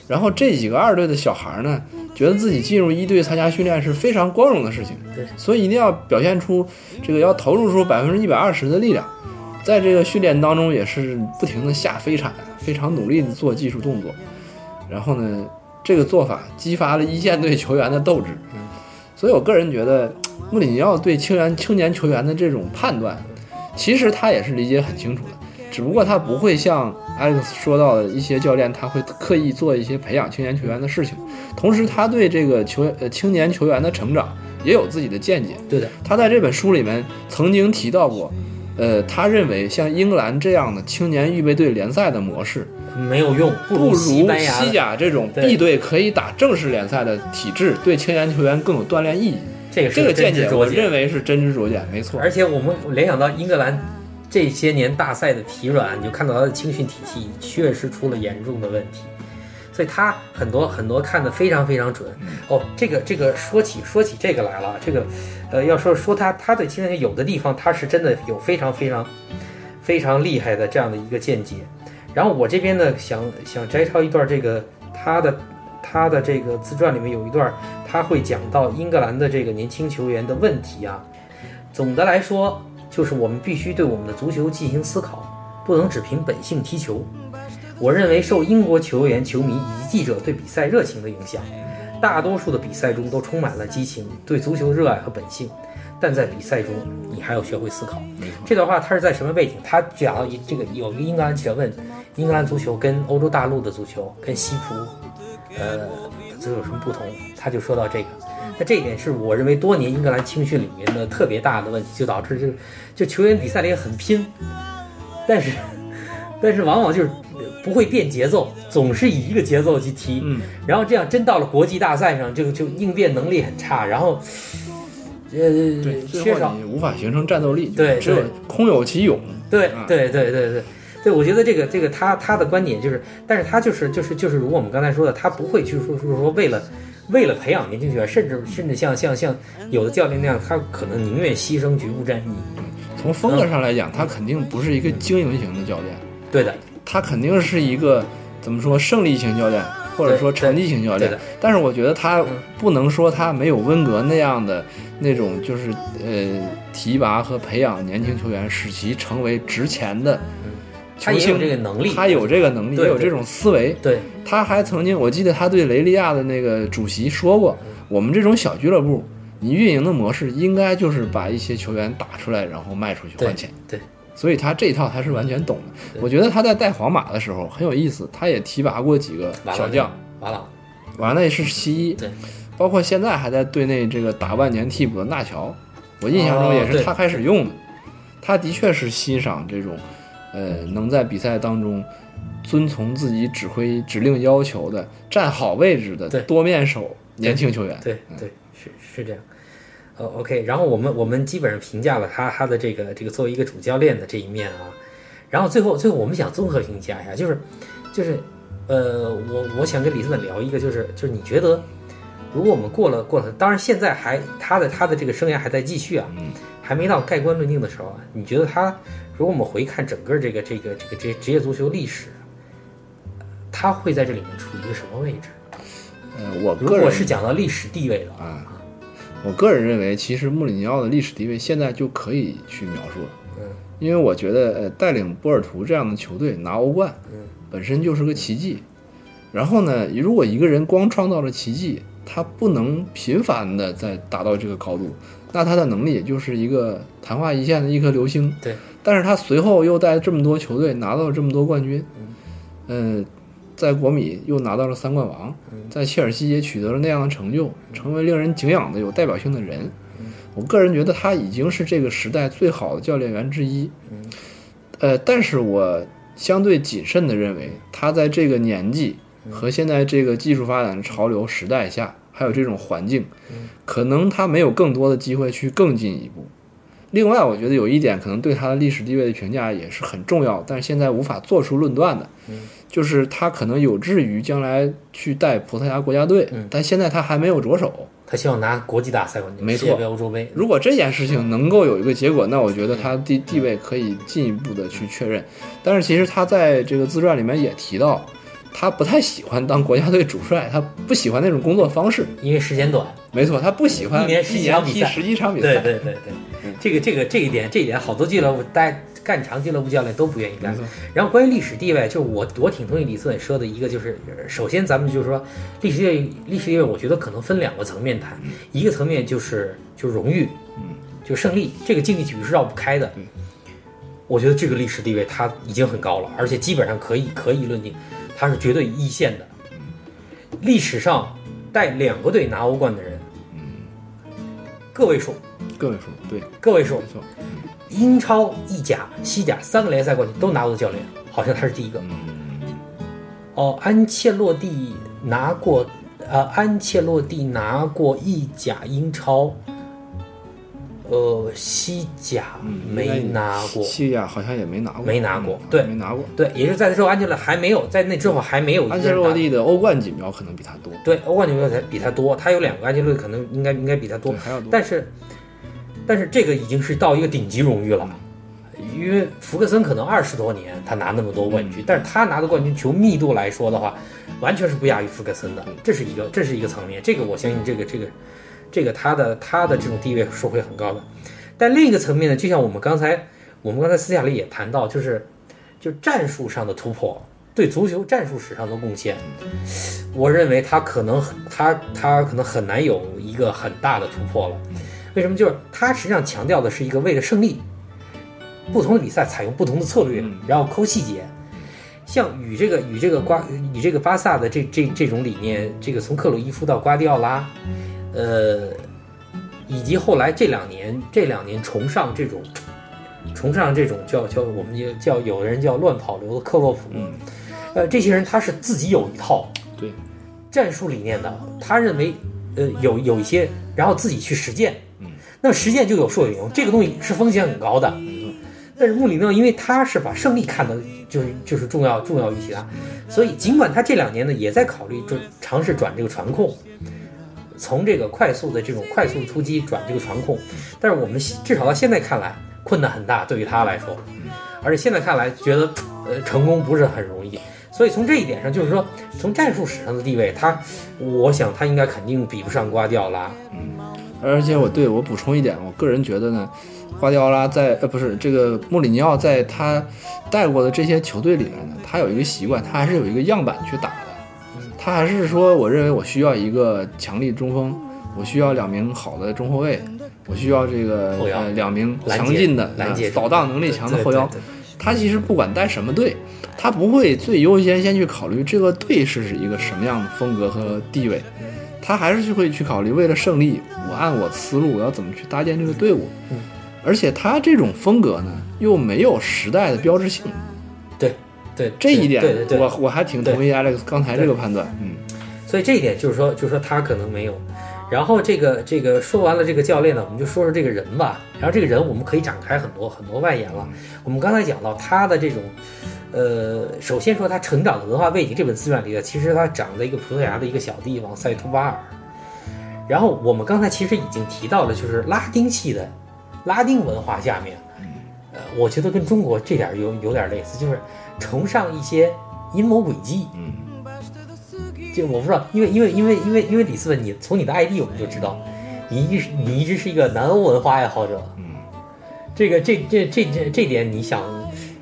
然后这几个二队的小孩呢，觉得自己进入一队参加训练是非常光荣的事情，所以一定要表现出这个要投入出百分之一百二十的力量，在这个训练当中也是不停的下飞铲，非常努力的做技术动作。然后呢，这个做法激发了一线队球员的斗志。所以我个人觉得，穆里尼奥对青年青年球员的这种判断，其实他也是理解很清楚的。只不过他不会像 Alex 说到的一些教练，他会刻意做一些培养青年球员的事情。同时，他对这个球呃青年球员的成长也有自己的见解。对的，他在这本书里面曾经提到过，呃，他认为像英格兰这样的青年预备队联赛的模式没有用，不如西甲这种 B 队可以打正式联赛的体制对青年球员更有锻炼意义。这个这个见解，我认为是真知灼见，没错。而且我们联想到英格兰。这些年大赛的疲软，你就看到他的青训体系确实出了严重的问题。所以他很多很多看得非常非常准哦。这个这个说起说起这个来了，这个呃要说说他他对青少年有的地方他是真的有非常非常非常厉害的这样的一个见解。然后我这边呢想想摘抄一段这个他的他的这个自传里面有一段他会讲到英格兰的这个年轻球员的问题啊。总的来说，就是我们必须对我们的足球进行思考，不能只凭本性踢球。我认为受英国球员、球迷以及记者对比赛热情的影响，大多数的比赛中都充满了激情、对足球热爱和本性。但在比赛中，你还要学会思考。这段话它是在什么背景？他讲到一这个有一个英格兰记者问：英格兰足球跟欧洲大陆的足球、跟西葡，呃，足球有什么不同？他就说到这个。那这一点是我认为多年英格兰青训里面的特别大的问题，就导致就就球员比赛里也很拼，但是但是往往就是不会变节奏，总是以一个节奏去踢，嗯，然后这样真到了国际大赛上，就就应变能力很差，然后呃对，缺少你无法形成战斗力，对只有对空有其勇。对啊对对对对对，我觉得这个这个他他的观点就是，但是他就是就是就是，如果我们刚才说的，他不会去说说说为了为了培养年轻球员，甚至甚至像像像有的教练那样，他可能宁愿牺牲局部战役。从风格上来讲，他肯定不是一个经营型的教练，对的，他肯定是一个怎么说胜利型教练，或者说成绩型教练。但是我觉得他嗯不能说他没有温格那样的那种，就是呃提拔和培养年轻球员，使其成为值钱的球他也有。这个能力，他有这个能力，也有这种思维。对他还曾经，我记得他对雷利亚的那个主席说过，我们这种小俱乐部，你运营的模式应该就是把一些球员打出来，然后卖出去换钱。对所以他这一套他是完全懂的。我觉得他在带皇马的时候很有意思，他也提拔过几个小将，瓦朗，瓦内是其一，对，包括现在还在队内这个打万年替补的纳乔，我印象中也是他开始用的。他的确是欣赏这种，呃，能在比赛当中遵从自己指挥指令要求的站好位置的对多面手年轻球员。对对，是是这样。呃，OK，然后我们我们基本上评价了他他的这个这个作为一个主教练的这一面啊，然后最后最后我们想综合评价一下，就是就是呃，我我想跟李斯本聊一个，就是就是你觉得，如果我们过了过了，当然现在还他的他的这个生涯还在继续啊，嗯还没到盖棺论定的时候啊，你觉得他如果我们回看整个这个这个这个职业职业足球历史，他会在这里面处于一个什么位置？呃，我如果个人是讲到历史地位的话，啊，我个人认为，其实穆里尼奥的历史地位现在就可以去描述了。嗯，因为我觉得，呃，带领波尔图这样的球队拿欧冠，嗯，本身就是个奇迹。然后呢，如果一个人光创造了奇迹，他不能频繁的在达到这个高度，那他的能力也就是一个昙花一现的一颗流星。对，但是他随后又带这么多球队拿到了这么多冠军，嗯，在国米又拿到了三冠王，在切尔西也取得了那样的成就，成为令人敬仰的有代表性的人。我个人觉得他已经是这个时代最好的教练员之一。呃，但是我相对谨慎的认为，他在这个年纪和现在这个技术发展的潮流时代下，还有这种环境，可能他没有更多的机会去更进一步。另外，我觉得有一点可能对他的历史地位的评价也是很重要，但是现在无法做出论断的，就是他可能有志于将来去带葡萄牙国家队，但现在他还没有着手。他希望拿国际大赛冠军，没错欧洲杯。如果这件事情能够有一个结果，那我觉得他地地位可以进一步的去确认。但是其实他在这个自传里面也提到，他不太喜欢当国家队主帅，他不喜欢那种工作方式。因为时间短，没错，他不喜欢一年十几场比赛十一场比赛。对对对对，这个这个这一点这一点，好多俱乐部大家干长俱乐部教练都不愿意干。然后关于历史地位，就是我我挺同意李思伟说的一个，就是呃首先咱们就是说历史地位，历史地位，我觉得可能分两个层面谈，一个层面就是就荣誉，嗯，就胜利，这个竞技体育是绕不开的。我觉得这个历史地位它已经很高了，而且基本上可以可以论定，它是绝对一线的。历史上带两个队拿欧冠的人，个位数，个位数，对，个位数没。错。英超、意甲、西甲三个联赛冠军都拿过的教练，好像他是第一个。哦，安切洛蒂拿过，呃，安切洛蒂拿过意甲、英超，呃，西甲没拿过，西甲好像也没拿过，没拿过嗯对。没拿过。对，也是在那之后，安切洛还没有在那之后还没有安切洛蒂的欧冠锦标可能比他多，对欧冠锦标才比他多，他有两个安切洛蒂可能应该应该比他多。对，，还要多。但是但是这个已经是到一个顶级荣誉了。因为福克森可能二十多年他拿那么多冠军，但是他拿的冠军球密度来说的话，完全是不亚于福克森的，这是一个这是一个层面，这个我相信这个这个这个他的他的这种地位是会很高的。但另一个层面呢，就像我们刚才我们刚才私下里也谈到，就是就战术上的突破，对足球战术史上的贡献，我认为他可能他他可能很难有一个很大的突破了。为什么？就是他实际上强调的是一个为了胜利，不同的比赛采用不同的策略，然后抠细节。像与这个与这个瓜与这个巴萨的这这这种理念，这个从克鲁伊夫到瓜迪奥拉，呃，以及后来这两年这两年崇尚这种崇尚这种叫叫我们就叫有的人叫乱跑流的克洛普，嗯，呃，这些人他是自己有一套对战术理念的，他认为呃有有一些，然后自己去实践，嗯，那实践就有受有用，这个东西是风险很高的，但是穆里尼奥因为他是把胜利看的就是就是重要重要于其他，所以尽管他这两年呢也在考虑转尝试转这个传控，从这个快速的这种快速突击转这个传控，但是我们至少到现在看来困难很大，对于他来说，而且现在看来觉得呃成功不是很容易，所以从这一点上就是说从战术史上的地位，他我想他应该肯定比不上瓜迪奥拉，而且我对我补充一点，我个人觉得呢，瓜迪奥拉在呃不是这个穆里尼奥在他带过的这些球队里面呢，他有一个习惯，他还是有一个样板去打的。他还是说，我认为我需要一个强力中锋，我需要两名好的中后卫，我需要这个呃两名强劲的拦截呃扫荡能力强的后腰。他其实不管带什么队，他不会最优先先去考虑这个队是一个什么样的风格和地位，他还是会去考虑为了胜利，我按我思路我要怎么去搭建这个队伍。嗯。而且他这种风格呢，又没有时代的标志性，对对，这一点对对对，我我还挺同意 Alex 刚才这个判断。嗯，所以这一点就是说，就是说他可能没有。然后这个这个说完了这个教练呢，我们就说说这个人吧。然后这个人我们可以展开很多很多外延了。我们刚才讲到他的这种，呃，首先说他成长的文化背景，这本自传里的其实他长在一个葡萄牙的一个小地方塞图巴尔。然后我们刚才其实已经提到了，就是拉丁系的拉丁文化下面，呃，我觉得跟中国这点儿有有点类似，就是崇尚一些阴谋诡计。嗯，就我不知道，因为因为因为因为因为李斯文，你从你的 ID 我们就知道，你一直你一直是一个南欧文化爱好者。嗯，这个这这这这这点你想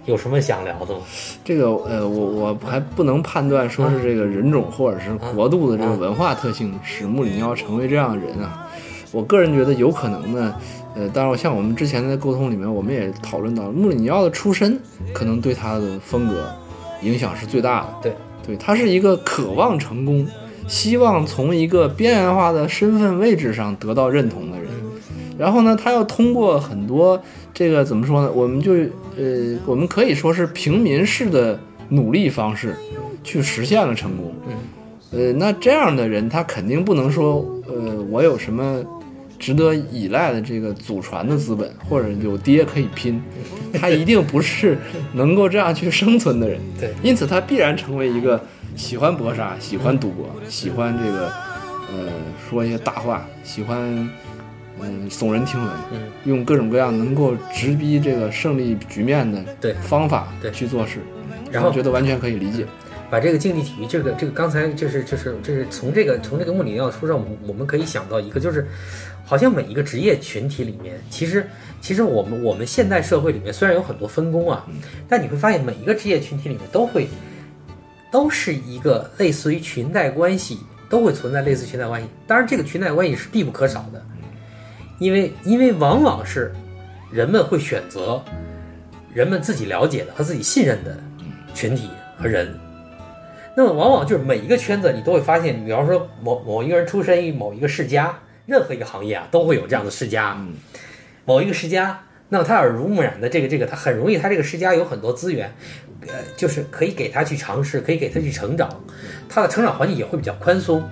有什么想聊的吗？这个呃，我我还不能判断说是这个人种或者是国度的这个文化特性使穆里尼奥成为这样的人啊。我个人觉得有可能呢，呃，当然我像我们之前的沟通里面，我们也讨论到穆里尼奥的出身可能对他的风格影响是最大的。对，对他是一个渴望成功，希望从一个边缘化的身份位置上得到认同的人。然后呢，他要通过很多这个怎么说呢？我们就呃，我们可以说是平民式的努力方式，去实现了成功。嗯，呃，那这样的人，他肯定不能说，呃，我有什么值得依赖的这个祖传的资本，或者有爹可以拼，他一定不是能够这样去生存的人。[LAUGHS] 对，因此他必然成为一个喜欢搏杀、喜欢赌博、喜欢这个呃说一些大话、喜欢嗯耸人听闻，嗯，用各种各样能够直逼这个胜利局面的对方法对去做事。然后觉得完全可以理解。把这个竞技体育，这个这个刚才就是就是就是从这个从这个穆里尼奥书上，我们我们可以想到一个，就是好像每一个职业群体里面，其实其实我们我们现代社会里面虽然有很多分工啊，但你会发现每一个职业群体里面都会都是一个类似于裙带关系，都会存在类似裙带关系。当然，这个裙带关系是必不可少的，因为因为往往是人们会选择人们自己了解的和自己信任的群体和人。那么往往就是每一个圈子，你都会发现，比方说某某一个人出身于某一个世家，任何一个行业啊，都会有这样的世家。某一个世家，那么他耳濡目染的这个这个，他很容易，他这个世家有很多资源，呃，就是可以给他去尝试，可以给他去成长，他的成长环境也会比较宽松。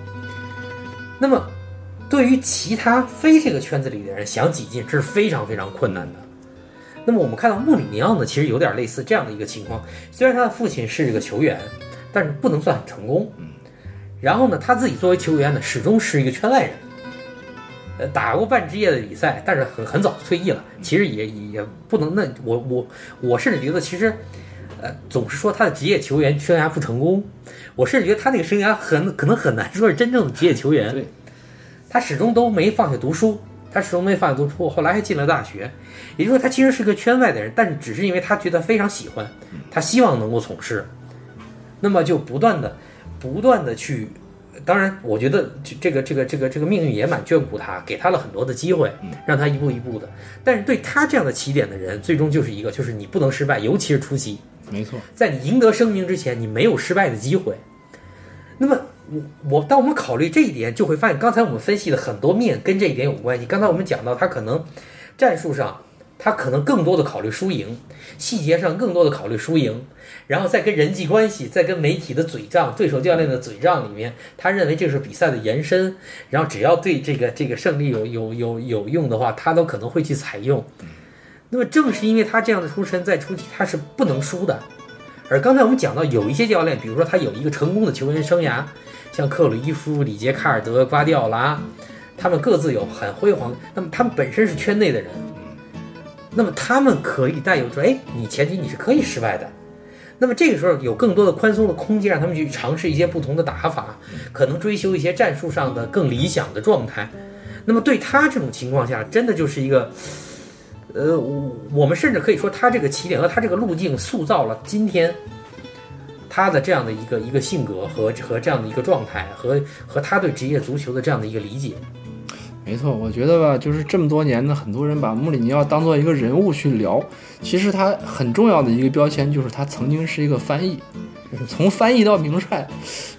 那么对于其他非这个圈子里的人想挤进，这是非常非常困难的。那么我们看到穆里尼奥呢，其实有点类似这样的一个情况。虽然他的父亲是这个球员，但是不能算很成功。然后呢，他自己作为球员呢，始终是一个圈外人。呃，打过半职业的比赛，但是很很早退役了。其实也也不能，那我我我甚至觉得，其实，呃，总是说他的职业球员生涯不成功，我甚至觉得他那个生涯很可能很难说是真正的职业球员。对，他始终都没放下读书，他始终没放下读书，后来还进了大学。也就是说，他其实是个圈外的人，但是只是因为他觉得非常喜欢，他希望能够从事，那么就不断的、不断的去。当然，我觉得这这个这个这个这个命运也蛮眷顾他，给他了很多的机会，让他一步一步的。但是对他这样的起点的人，最终就是一个，就是你不能失败，尤其是初期，没错，在你赢得声名之前，你没有失败的机会。那么，我我当我们考虑这一点，就会发现刚才我们分析的很多面跟这一点有关系。刚才我们讲到，他可能战术上，他可能更多的考虑输赢，细节上更多的考虑输赢，然后再跟人际关系，再跟媒体的嘴仗、对手教练的嘴仗里面，他认为这是比赛的延伸，然后只要对这个这个胜利有有有有用的话，他都可能会去采用。那么正是因为他这样的出身，在初期他是不能输的。而刚才我们讲到有一些教练，比如说他有一个成功的球员生涯，像克鲁伊夫、里杰卡尔德、瓜迪奥拉，他们各自有很辉煌。那么他们本身是圈内的人，那么他们可以带有说，哎，你前提你是可以失败的。那么这个时候有更多的宽松的空间，让他们去尝试一些不同的打法，可能追求一些战术上的更理想的状态。那么对他这种情况下，真的就是一个。呃，我我们甚至可以说，他这个起点和他这个路径塑造了今天他的这样的一个一个性格和和这样的一个状态，和和他对职业足球的这样的一个理解。没错，我觉得吧，就是这么多年呢，很多人把穆里尼奥当做一个人物去聊，其实他很重要的一个标签就是他曾经是一个翻译，从翻译到名帅，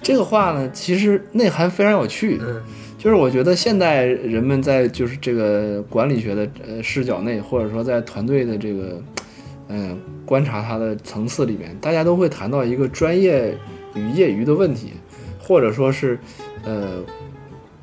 这个话呢，其实内涵非常有趣。嗯就是我觉得现代人们在就是这个管理学的呃视角内，或者说在团队的这个嗯观察他的层次里面，大家都会谈到一个专业与业余的问题，或者说是呃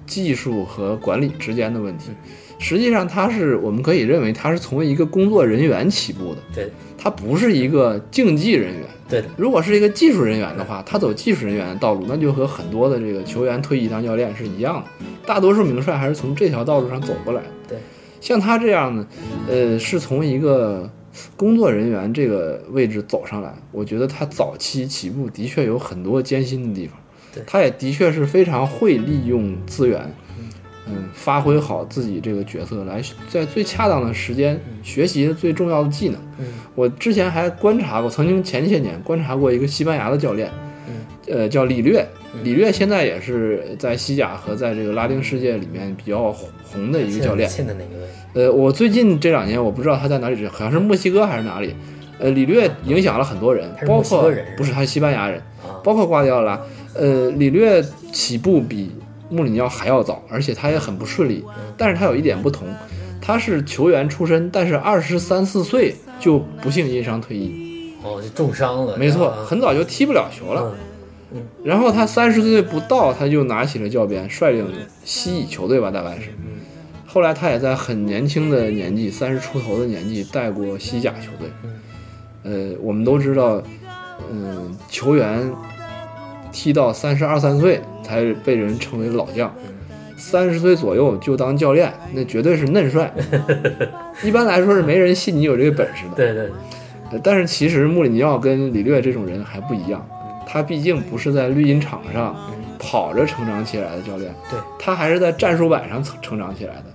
技术和管理之间的问题。实际上，他是我们可以认为他是从一个工作人员起步的，对，他不是一个竞技人员。对的，如果是一个技术人员的话，他走技术人员的道路，那就和很多的这个球员退役当教练是一样的。大多数名帅还是从这条道路上走过来的。对，像他这样的，呃，是从一个工作人员这个位置走上来。我觉得他早期起步的确有很多艰辛的地方，对他也的确是非常会利用资源，嗯，发挥好自己这个角色，来在最恰当的时间学习最重要的技能。嗯我之前还观察过，曾经前些年观察过一个西班牙的教练，呃，叫里略。里略现在也是在西甲和在这个拉丁世界里面比较红的一个教练。现在哪个位？呃，我最近这两年我不知道他在哪里，好像是墨西哥还是哪里。呃，里略影响了很多人包括不是他是西班牙人，啊，包括瓜迪奥拉。呃，里略起步比穆里尼奥还要早，而且他也很不顺利。但是他有一点不同，他是球员出身，但是二十三四岁就不幸因伤退役。哦，就重伤了。没错，啊很早就踢不了球了。嗯然后他三十岁不到，他就拿起了教鞭，率领西乙球队吧，大概是。嗯后来他也在很年轻的年纪，三十出头的年纪带过西甲球队。呃，我们都知道，嗯，球员踢到三十二三岁才被人称为老将，三十岁左右就当教练，那绝对是嫩帅。[LAUGHS] 一般来说是没人信你有这个本事的。对对，呃但是其实穆里尼奥跟里略这种人还不一样，他毕竟不是在绿茵场上跑着成长起来的教练，对他还是在战术板上成成长起来的。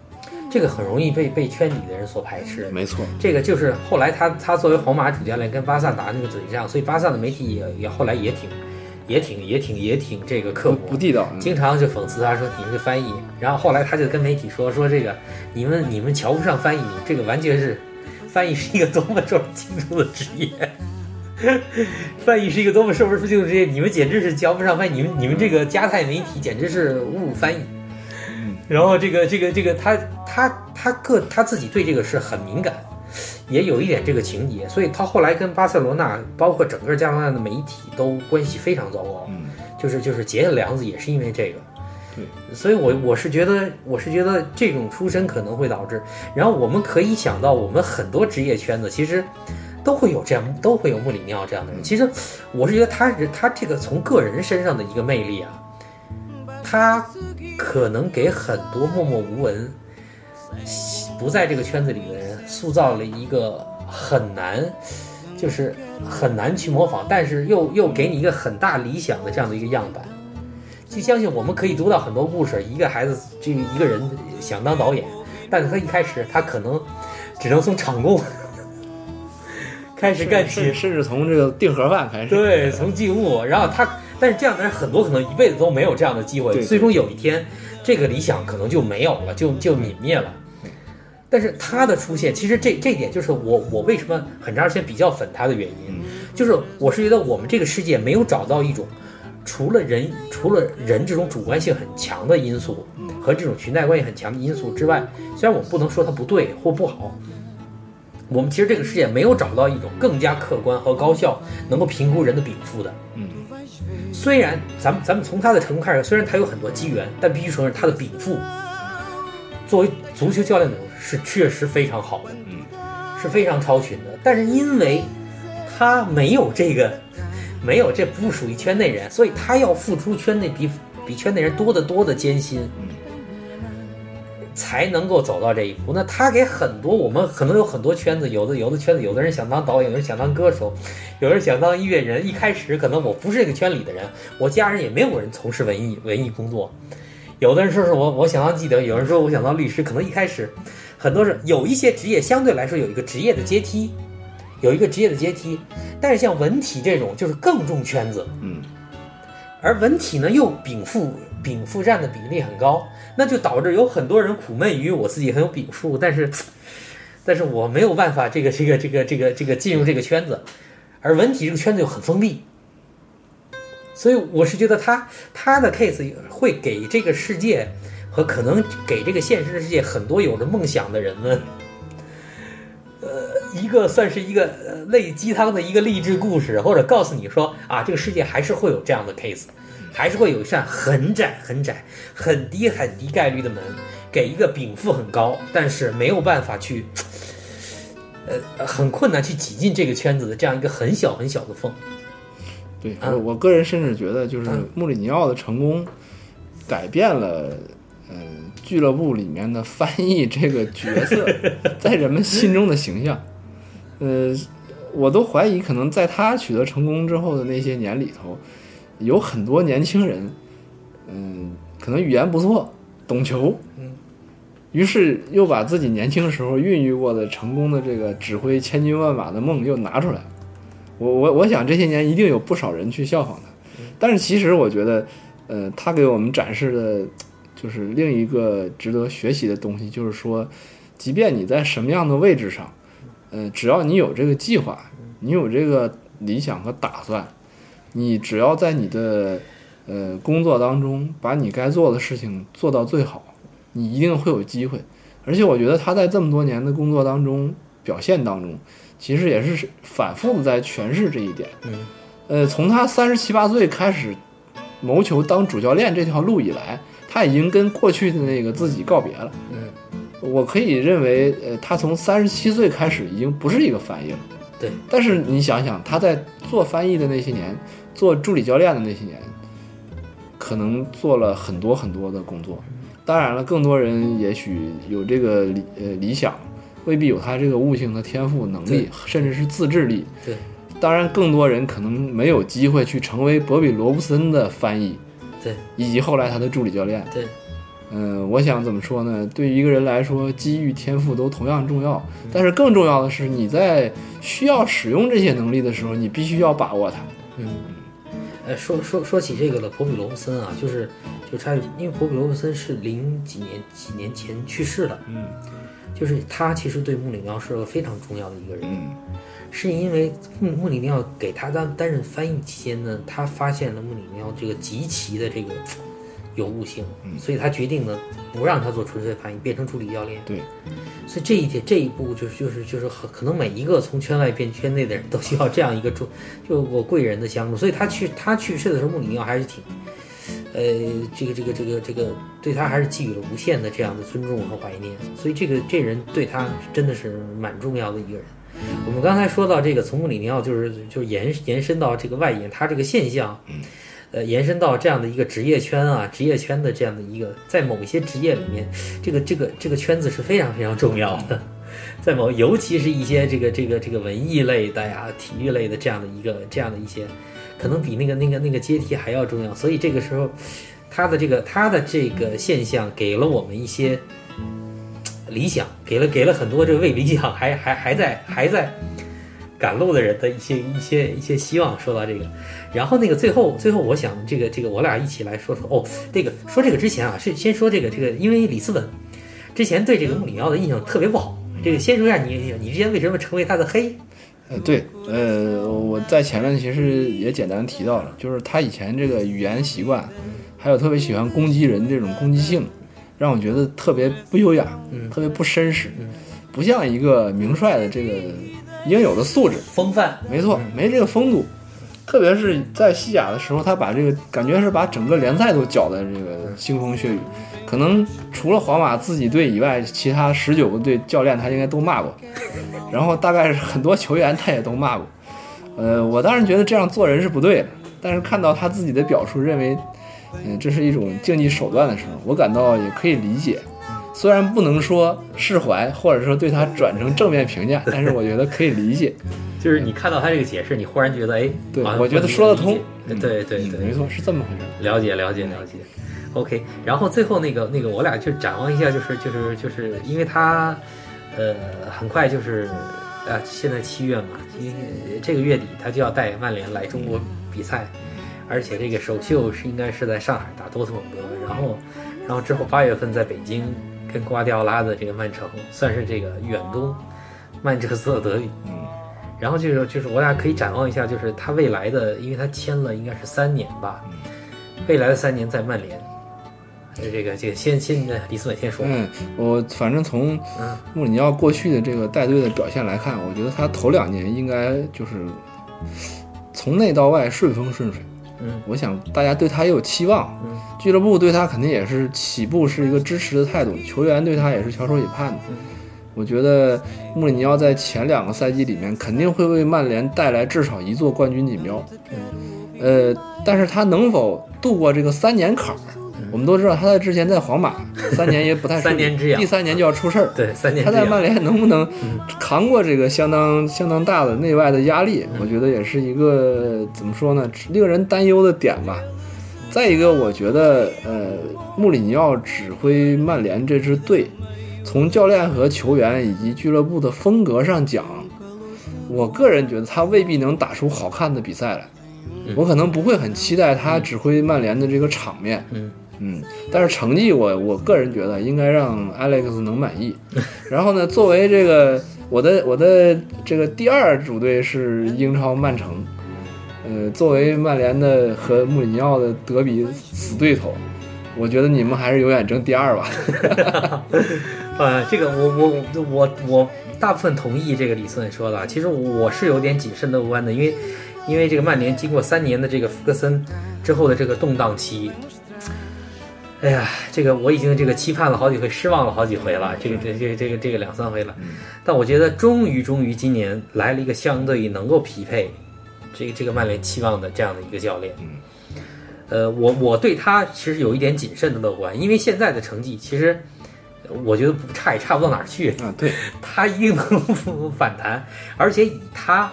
这个很容易被被圈里的人所排斥。没错，这个就是后来他他作为皇马主教练跟巴萨打那个嘴仗，所以巴萨的媒体也也后来也挺也挺也挺也挺这个刻薄，不地道。嗯经常就讽刺他说你们这翻译，然后后来他就跟媒体说说这个你们你们瞧不上翻译，你这个完全是翻译是一个多么受人敬重的职业。翻译是一个多么受人尊敬的职业，你们简直是瞧不上翻译，你们你们这个加泰媒体简直是侮辱翻译。然后这个这个这个他他他个他自己对这个是很敏感，也有一点这个情节，所以他后来跟巴塞罗那，包括整个加拿大的媒体都关系非常糟糕，嗯，就是就是结下梁子也是因为这个。对，所以我我是觉得，我是觉得这种出身可能会导致，然后我们可以想到，我们很多职业圈子其实都会有这样，都会有穆里尼奥这样的人。其实我是觉得他是他这个从个人身上的一个魅力啊，他可能给很多默默无闻、不在这个圈子里的人塑造了一个很难，就是很难去模仿，但是又又给你一个很大理想的这样的一个样板。就相信我们可以读到很多故事，一个孩子这个一个人想当导演，但是他一开始他可能只能从场工开始干起甚，至从这个订盒饭开始。对，从进物，然后他，但是这样的人很多可能一辈子都没有这样的机会，对最终有一天这个理想可能就没有了，就就泯灭了。但是他的出现，其实这这一点就是我我为什么很长时间比较粉他的原因，就是我是觉得我们这个世界没有找到一种除了人除了人这种主观性很强的因素和这种裙带关系很强的因素之外，虽然我们不能说它不对或不好，我们其实这个世界没有找到一种更加客观和高效能够评估人的禀赋的。嗯，虽然咱们咱们从他的成功开始，虽然他有很多机缘，但必须承认他的禀赋，作为足球教练的是确实非常好的，嗯，是非常超群的。但是因为他没有这个，没有这不属于圈内人，所以他要付出圈内比比圈内人多得多的艰辛，才能够走到这一步。那他给很多我们可能有很多圈子，有的有的圈子，有的人想当导演，有人想当歌手，有人想当音乐人。一开始可能我不是这个圈里的人，我家人也没有人从事文艺文艺工作。有的人说是我我想当记者，有人说我想当律师。可能一开始很多是有一些职业相对来说有一个职业的阶梯，有一个职业的阶梯。但是像文体这种就是更重圈子，嗯，而文体呢又禀赋禀赋占的比例很高，那就导致有很多人苦闷于我自己很有禀赋，但是但是我没有办法这个这个这个这个这个进入这个圈子，而文体这个圈子又很封闭，所以我是觉得他他的 case 会给这个世界和可能给这个现实的世界很多有着梦想的人们。呃，一个算是一个呃类鸡汤的一个励志故事，或者告诉你说啊，这个世界还是会有这样的 case，还是会有一扇很窄、很窄、很低、很低概率的门，给一个禀赋很高，但是没有办法去，呃，很困难去挤进这个圈子的这样一个很小很小的缝。对啊我我个人甚至觉得，就是嗯穆里尼奥的成功改变了，呃，俱乐部里面的翻译这个角色 [LAUGHS] 在人们心中的形象。呃，我都怀疑，可能在他取得成功之后的那些年里头，有很多年轻人，嗯、可能语言不错，懂球，嗯，于是又把自己年轻时候孕育过的成功的这个指挥千军万马的梦又拿出来。我我我想这些年一定有不少人去效仿他，但是其实我觉得，呃，他给我们展示的，就是另一个值得学习的东西，就是说，即便你在什么样的位置上，呃，只要你有这个计划，你有这个理想和打算，你只要在你的呃工作当中把你该做的事情做到最好，你一定会有机会。而且我觉得他在这么多年的工作当中表现当中，其实也是反复的在诠释这一点。嗯，呃，从他三十七八岁开始谋求当主教练这条路以来，他已经跟过去的那个自己告别了。嗯，我可以认为，呃，他从三十七岁开始已经不是一个翻译了。对，但是你想想，他在做翻译的那些年，做助理教练的那些年，可能做了很多很多的工作。当然了，更多人也许有这个理呃理想，未必有他这个悟性和天赋能力，甚至是自制力。对，当然，更多人可能没有机会去成为博比罗布森的翻译，对，以及后来他的助理教练。对，嗯，我想怎么说呢？对于一个人来说，机遇、天赋都同样重要，但是更重要的是，你在需要使用这些能力的时候，你必须要把握它。嗯，呃，说说说起这个了，博比罗布森啊，就是就差，因为博比罗布森是零几年几年前去世的，嗯就是他其实对穆里尼奥是个非常重要的一个人，嗯是因为穆穆里尼奥给他担担任翻译期间呢，他发现了穆里尼奥这个极其的这个有悟性，所以他决定呢不让他做纯粹翻译，变成助理教练。对，所以这一点这一步就是就是就是很可能每一个从圈外变圈内的人都需要这样一个助，[LAUGHS] 就我贵人的相助。所以他去他去世的时候，穆里尼奥还是挺，呃，这个这个这个这个对他还是寄予了无限的这样的尊重和怀念，所以这个这人对他真的是蛮重要的一个人。我们刚才说到这个，从穆里尼奥就是就是延延伸到这个外延，他这个现象，呃，延伸到这样的一个职业圈啊，职业圈的这样的一个，在某一些职业里面，这个这个这个圈子是非常非常重要的，[LAUGHS] 在某尤其是一些这个这个这个文艺类的呀、体育类的这样的一个这样的一些，可能比那个那个那个阶梯还要重要。所以这个时候，他的这个他的这个现象给了我们一些理想，给了给了很多这个为理想还还还在还在赶路的人的一些一些一些希望。说到这个，然后那个最后最后，我想这个这个我俩一起来说说哦，这个说这个之前啊，是先说这个这个，因为里斯本之前对这个穆里奥的印象特别不好。这个先说一下你你之前为什么成为他的黑？呃，对，呃，我在前面其实也简单提到了，就是他以前这个语言习惯，还有特别喜欢攻击人这种攻击性，让我觉得特别不优雅，嗯特别不绅士，嗯不像一个名帅的这个应有的素质。风范，没错，没这个风度。特别是在西甲的时候，他把这个感觉是把整个联赛都搅得这个腥风血雨。可能除了皇马自己队以外，其他十九个队教练他应该都骂过，[LAUGHS] 然后大概是很多球员他也都骂过。呃，我当然觉得这样做人是不对的，但是看到他自己的表述，认为，嗯、这是一种竞技手段的时候，我感到也可以理解。虽然不能说释怀，或者说对他转成正面评价，但是我觉得可以理解。[LAUGHS] 就是你看到他这个解释，你忽然觉得哎，对我觉得说得通对对对，嗯没错，是这么回事。了解了解了解，OK。然后最后那个那个，我俩就展望一下，就是就是就是，因为他呃很快就是啊，现在七月嘛，因为这个月底他就要带曼联来中国比赛，而且这个首秀是应该是在上海打多特蒙德，然后然后之后八月份在北京跟瓜迪奥拉的这个曼城，算是这个远东曼彻斯特德比。嗯然后就是就是我俩可以展望一下，就是他未来的，因为他签了应该是三年吧，未来的三年在曼联。呃，这个这个先先呃李思伟先说，嗯，我反正从嗯穆里尼奥过去的这个带队的表现来看，我觉得他头两年应该就是从内到外顺风顺水。嗯我想大家对他也有期望，嗯俱乐部对他肯定也是起步是一个支持的态度，球员对他也是翘首以盼的。嗯我觉得穆里尼奥在前两个赛季里面肯定会为曼联带来至少一座冠军锦标。呃，但是他能否度过这个三年坎儿？我们都知道他在之前在皇马 [LAUGHS] 三年也不太三年之痒第三年就要出事儿。对，三年他在曼联能不能扛过这个相当相当大的内外的压力？嗯我觉得也是一个怎么说呢，令人担忧的点吧。再一个，我觉得呃，穆里尼奥指挥曼联这支队，从教练和球员以及俱乐部的风格上讲，我个人觉得他未必能打出好看的比赛来。我可能不会很期待他指挥曼联的这个场面，嗯嗯，但是成绩我我个人觉得应该让 Alex 能满意。[LAUGHS] 然后呢，作为这个我的我的这个第二主队是英超曼城，呃，作为曼联的和穆里尼奥的德比死对头，我觉得你们还是永远争第二吧。[LAUGHS] 呃，这个我我我我我大部分同意这个李思文说的啊。其实我是有点谨慎乐观的，因为因为这个曼联经过三年的这个福格森之后的这个动荡期，哎呀，这个我已经这个期盼了好几回，失望了好几回了，这个这这个这个这个两三回了。但我觉得终于终于今年来了一个相对能够匹配这个这个曼联期望的这样的一个教练。呃，我我对他其实有一点谨慎的乐观，因为现在的成绩其实我觉得不差也差不到哪儿去。啊，对，[LAUGHS] 他一定能反弹，而且以他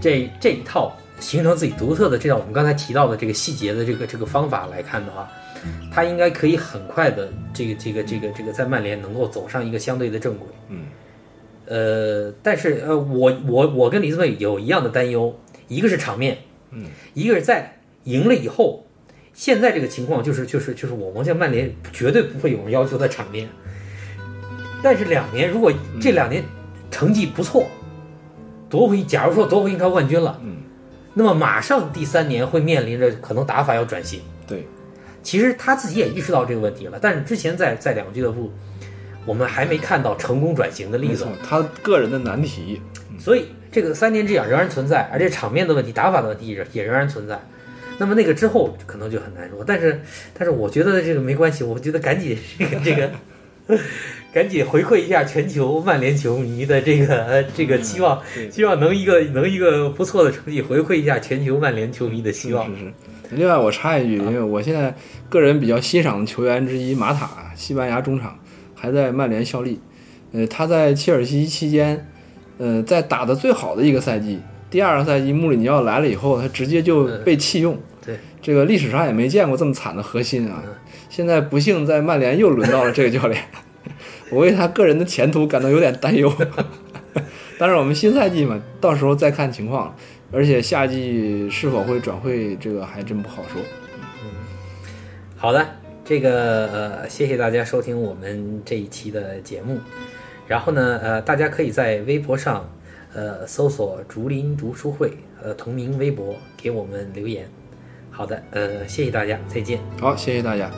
这这一套形成自己独特的这样我们刚才提到的这个细节的这个这个方法来看的话，他应该可以很快的这个这个这个这个在曼联能够走上一个相对的正轨。嗯，呃，但是呃，我我我跟李子伟有一样的担忧，一个是场面，嗯，一个是在赢了以后，现在这个情况就是就是就是我们像曼联绝对不会有人要求的场面，但是两年如果这两年成绩不错，夺回假如说夺回英超冠军了，嗯，那么马上第三年会面临着可能打法要转型。对，其实他自己也意识到这个问题了，但是之前在在两个俱乐部，我们还没看到成功转型的例子，，他个人的难题，所以这个三年之痒仍然存在，而且场面的问题、打法的问题也也仍然存在。那么那个之后可能就很难说。但是，但是我觉得这个没关系，我觉得赶紧这个这个，[LAUGHS] 赶紧回馈一下全球曼联球迷的这个呃这个期望，希望能一个能一个不错的成绩回馈一下全球曼联球迷的希望。是是。另外，我插一句，因为我现在个人比较欣赏的球员之一马塔，西班牙中场，还在曼联效力。呃，他在切尔西期间，呃，在打的最好的一个赛季，第二个赛季穆里尼奥来了以后，他直接就被弃用。对，这个历史上也没见过这么惨的核心啊！现在不幸在曼联又轮到了这个教练，[LAUGHS] 我为他个人的前途感到有点担忧。[LAUGHS] 但是我们新赛季嘛，到时候再看情况。而且夏季是否会转会，这个还真不好说。嗯好的，这个呃，谢谢大家收听我们这一期的节目。然后呢，呃，大家可以在微博上，呃，搜索“竹林读书会”呃同名微博给我们留言。好的，呃，谢谢大家，再见。好，谢谢大家。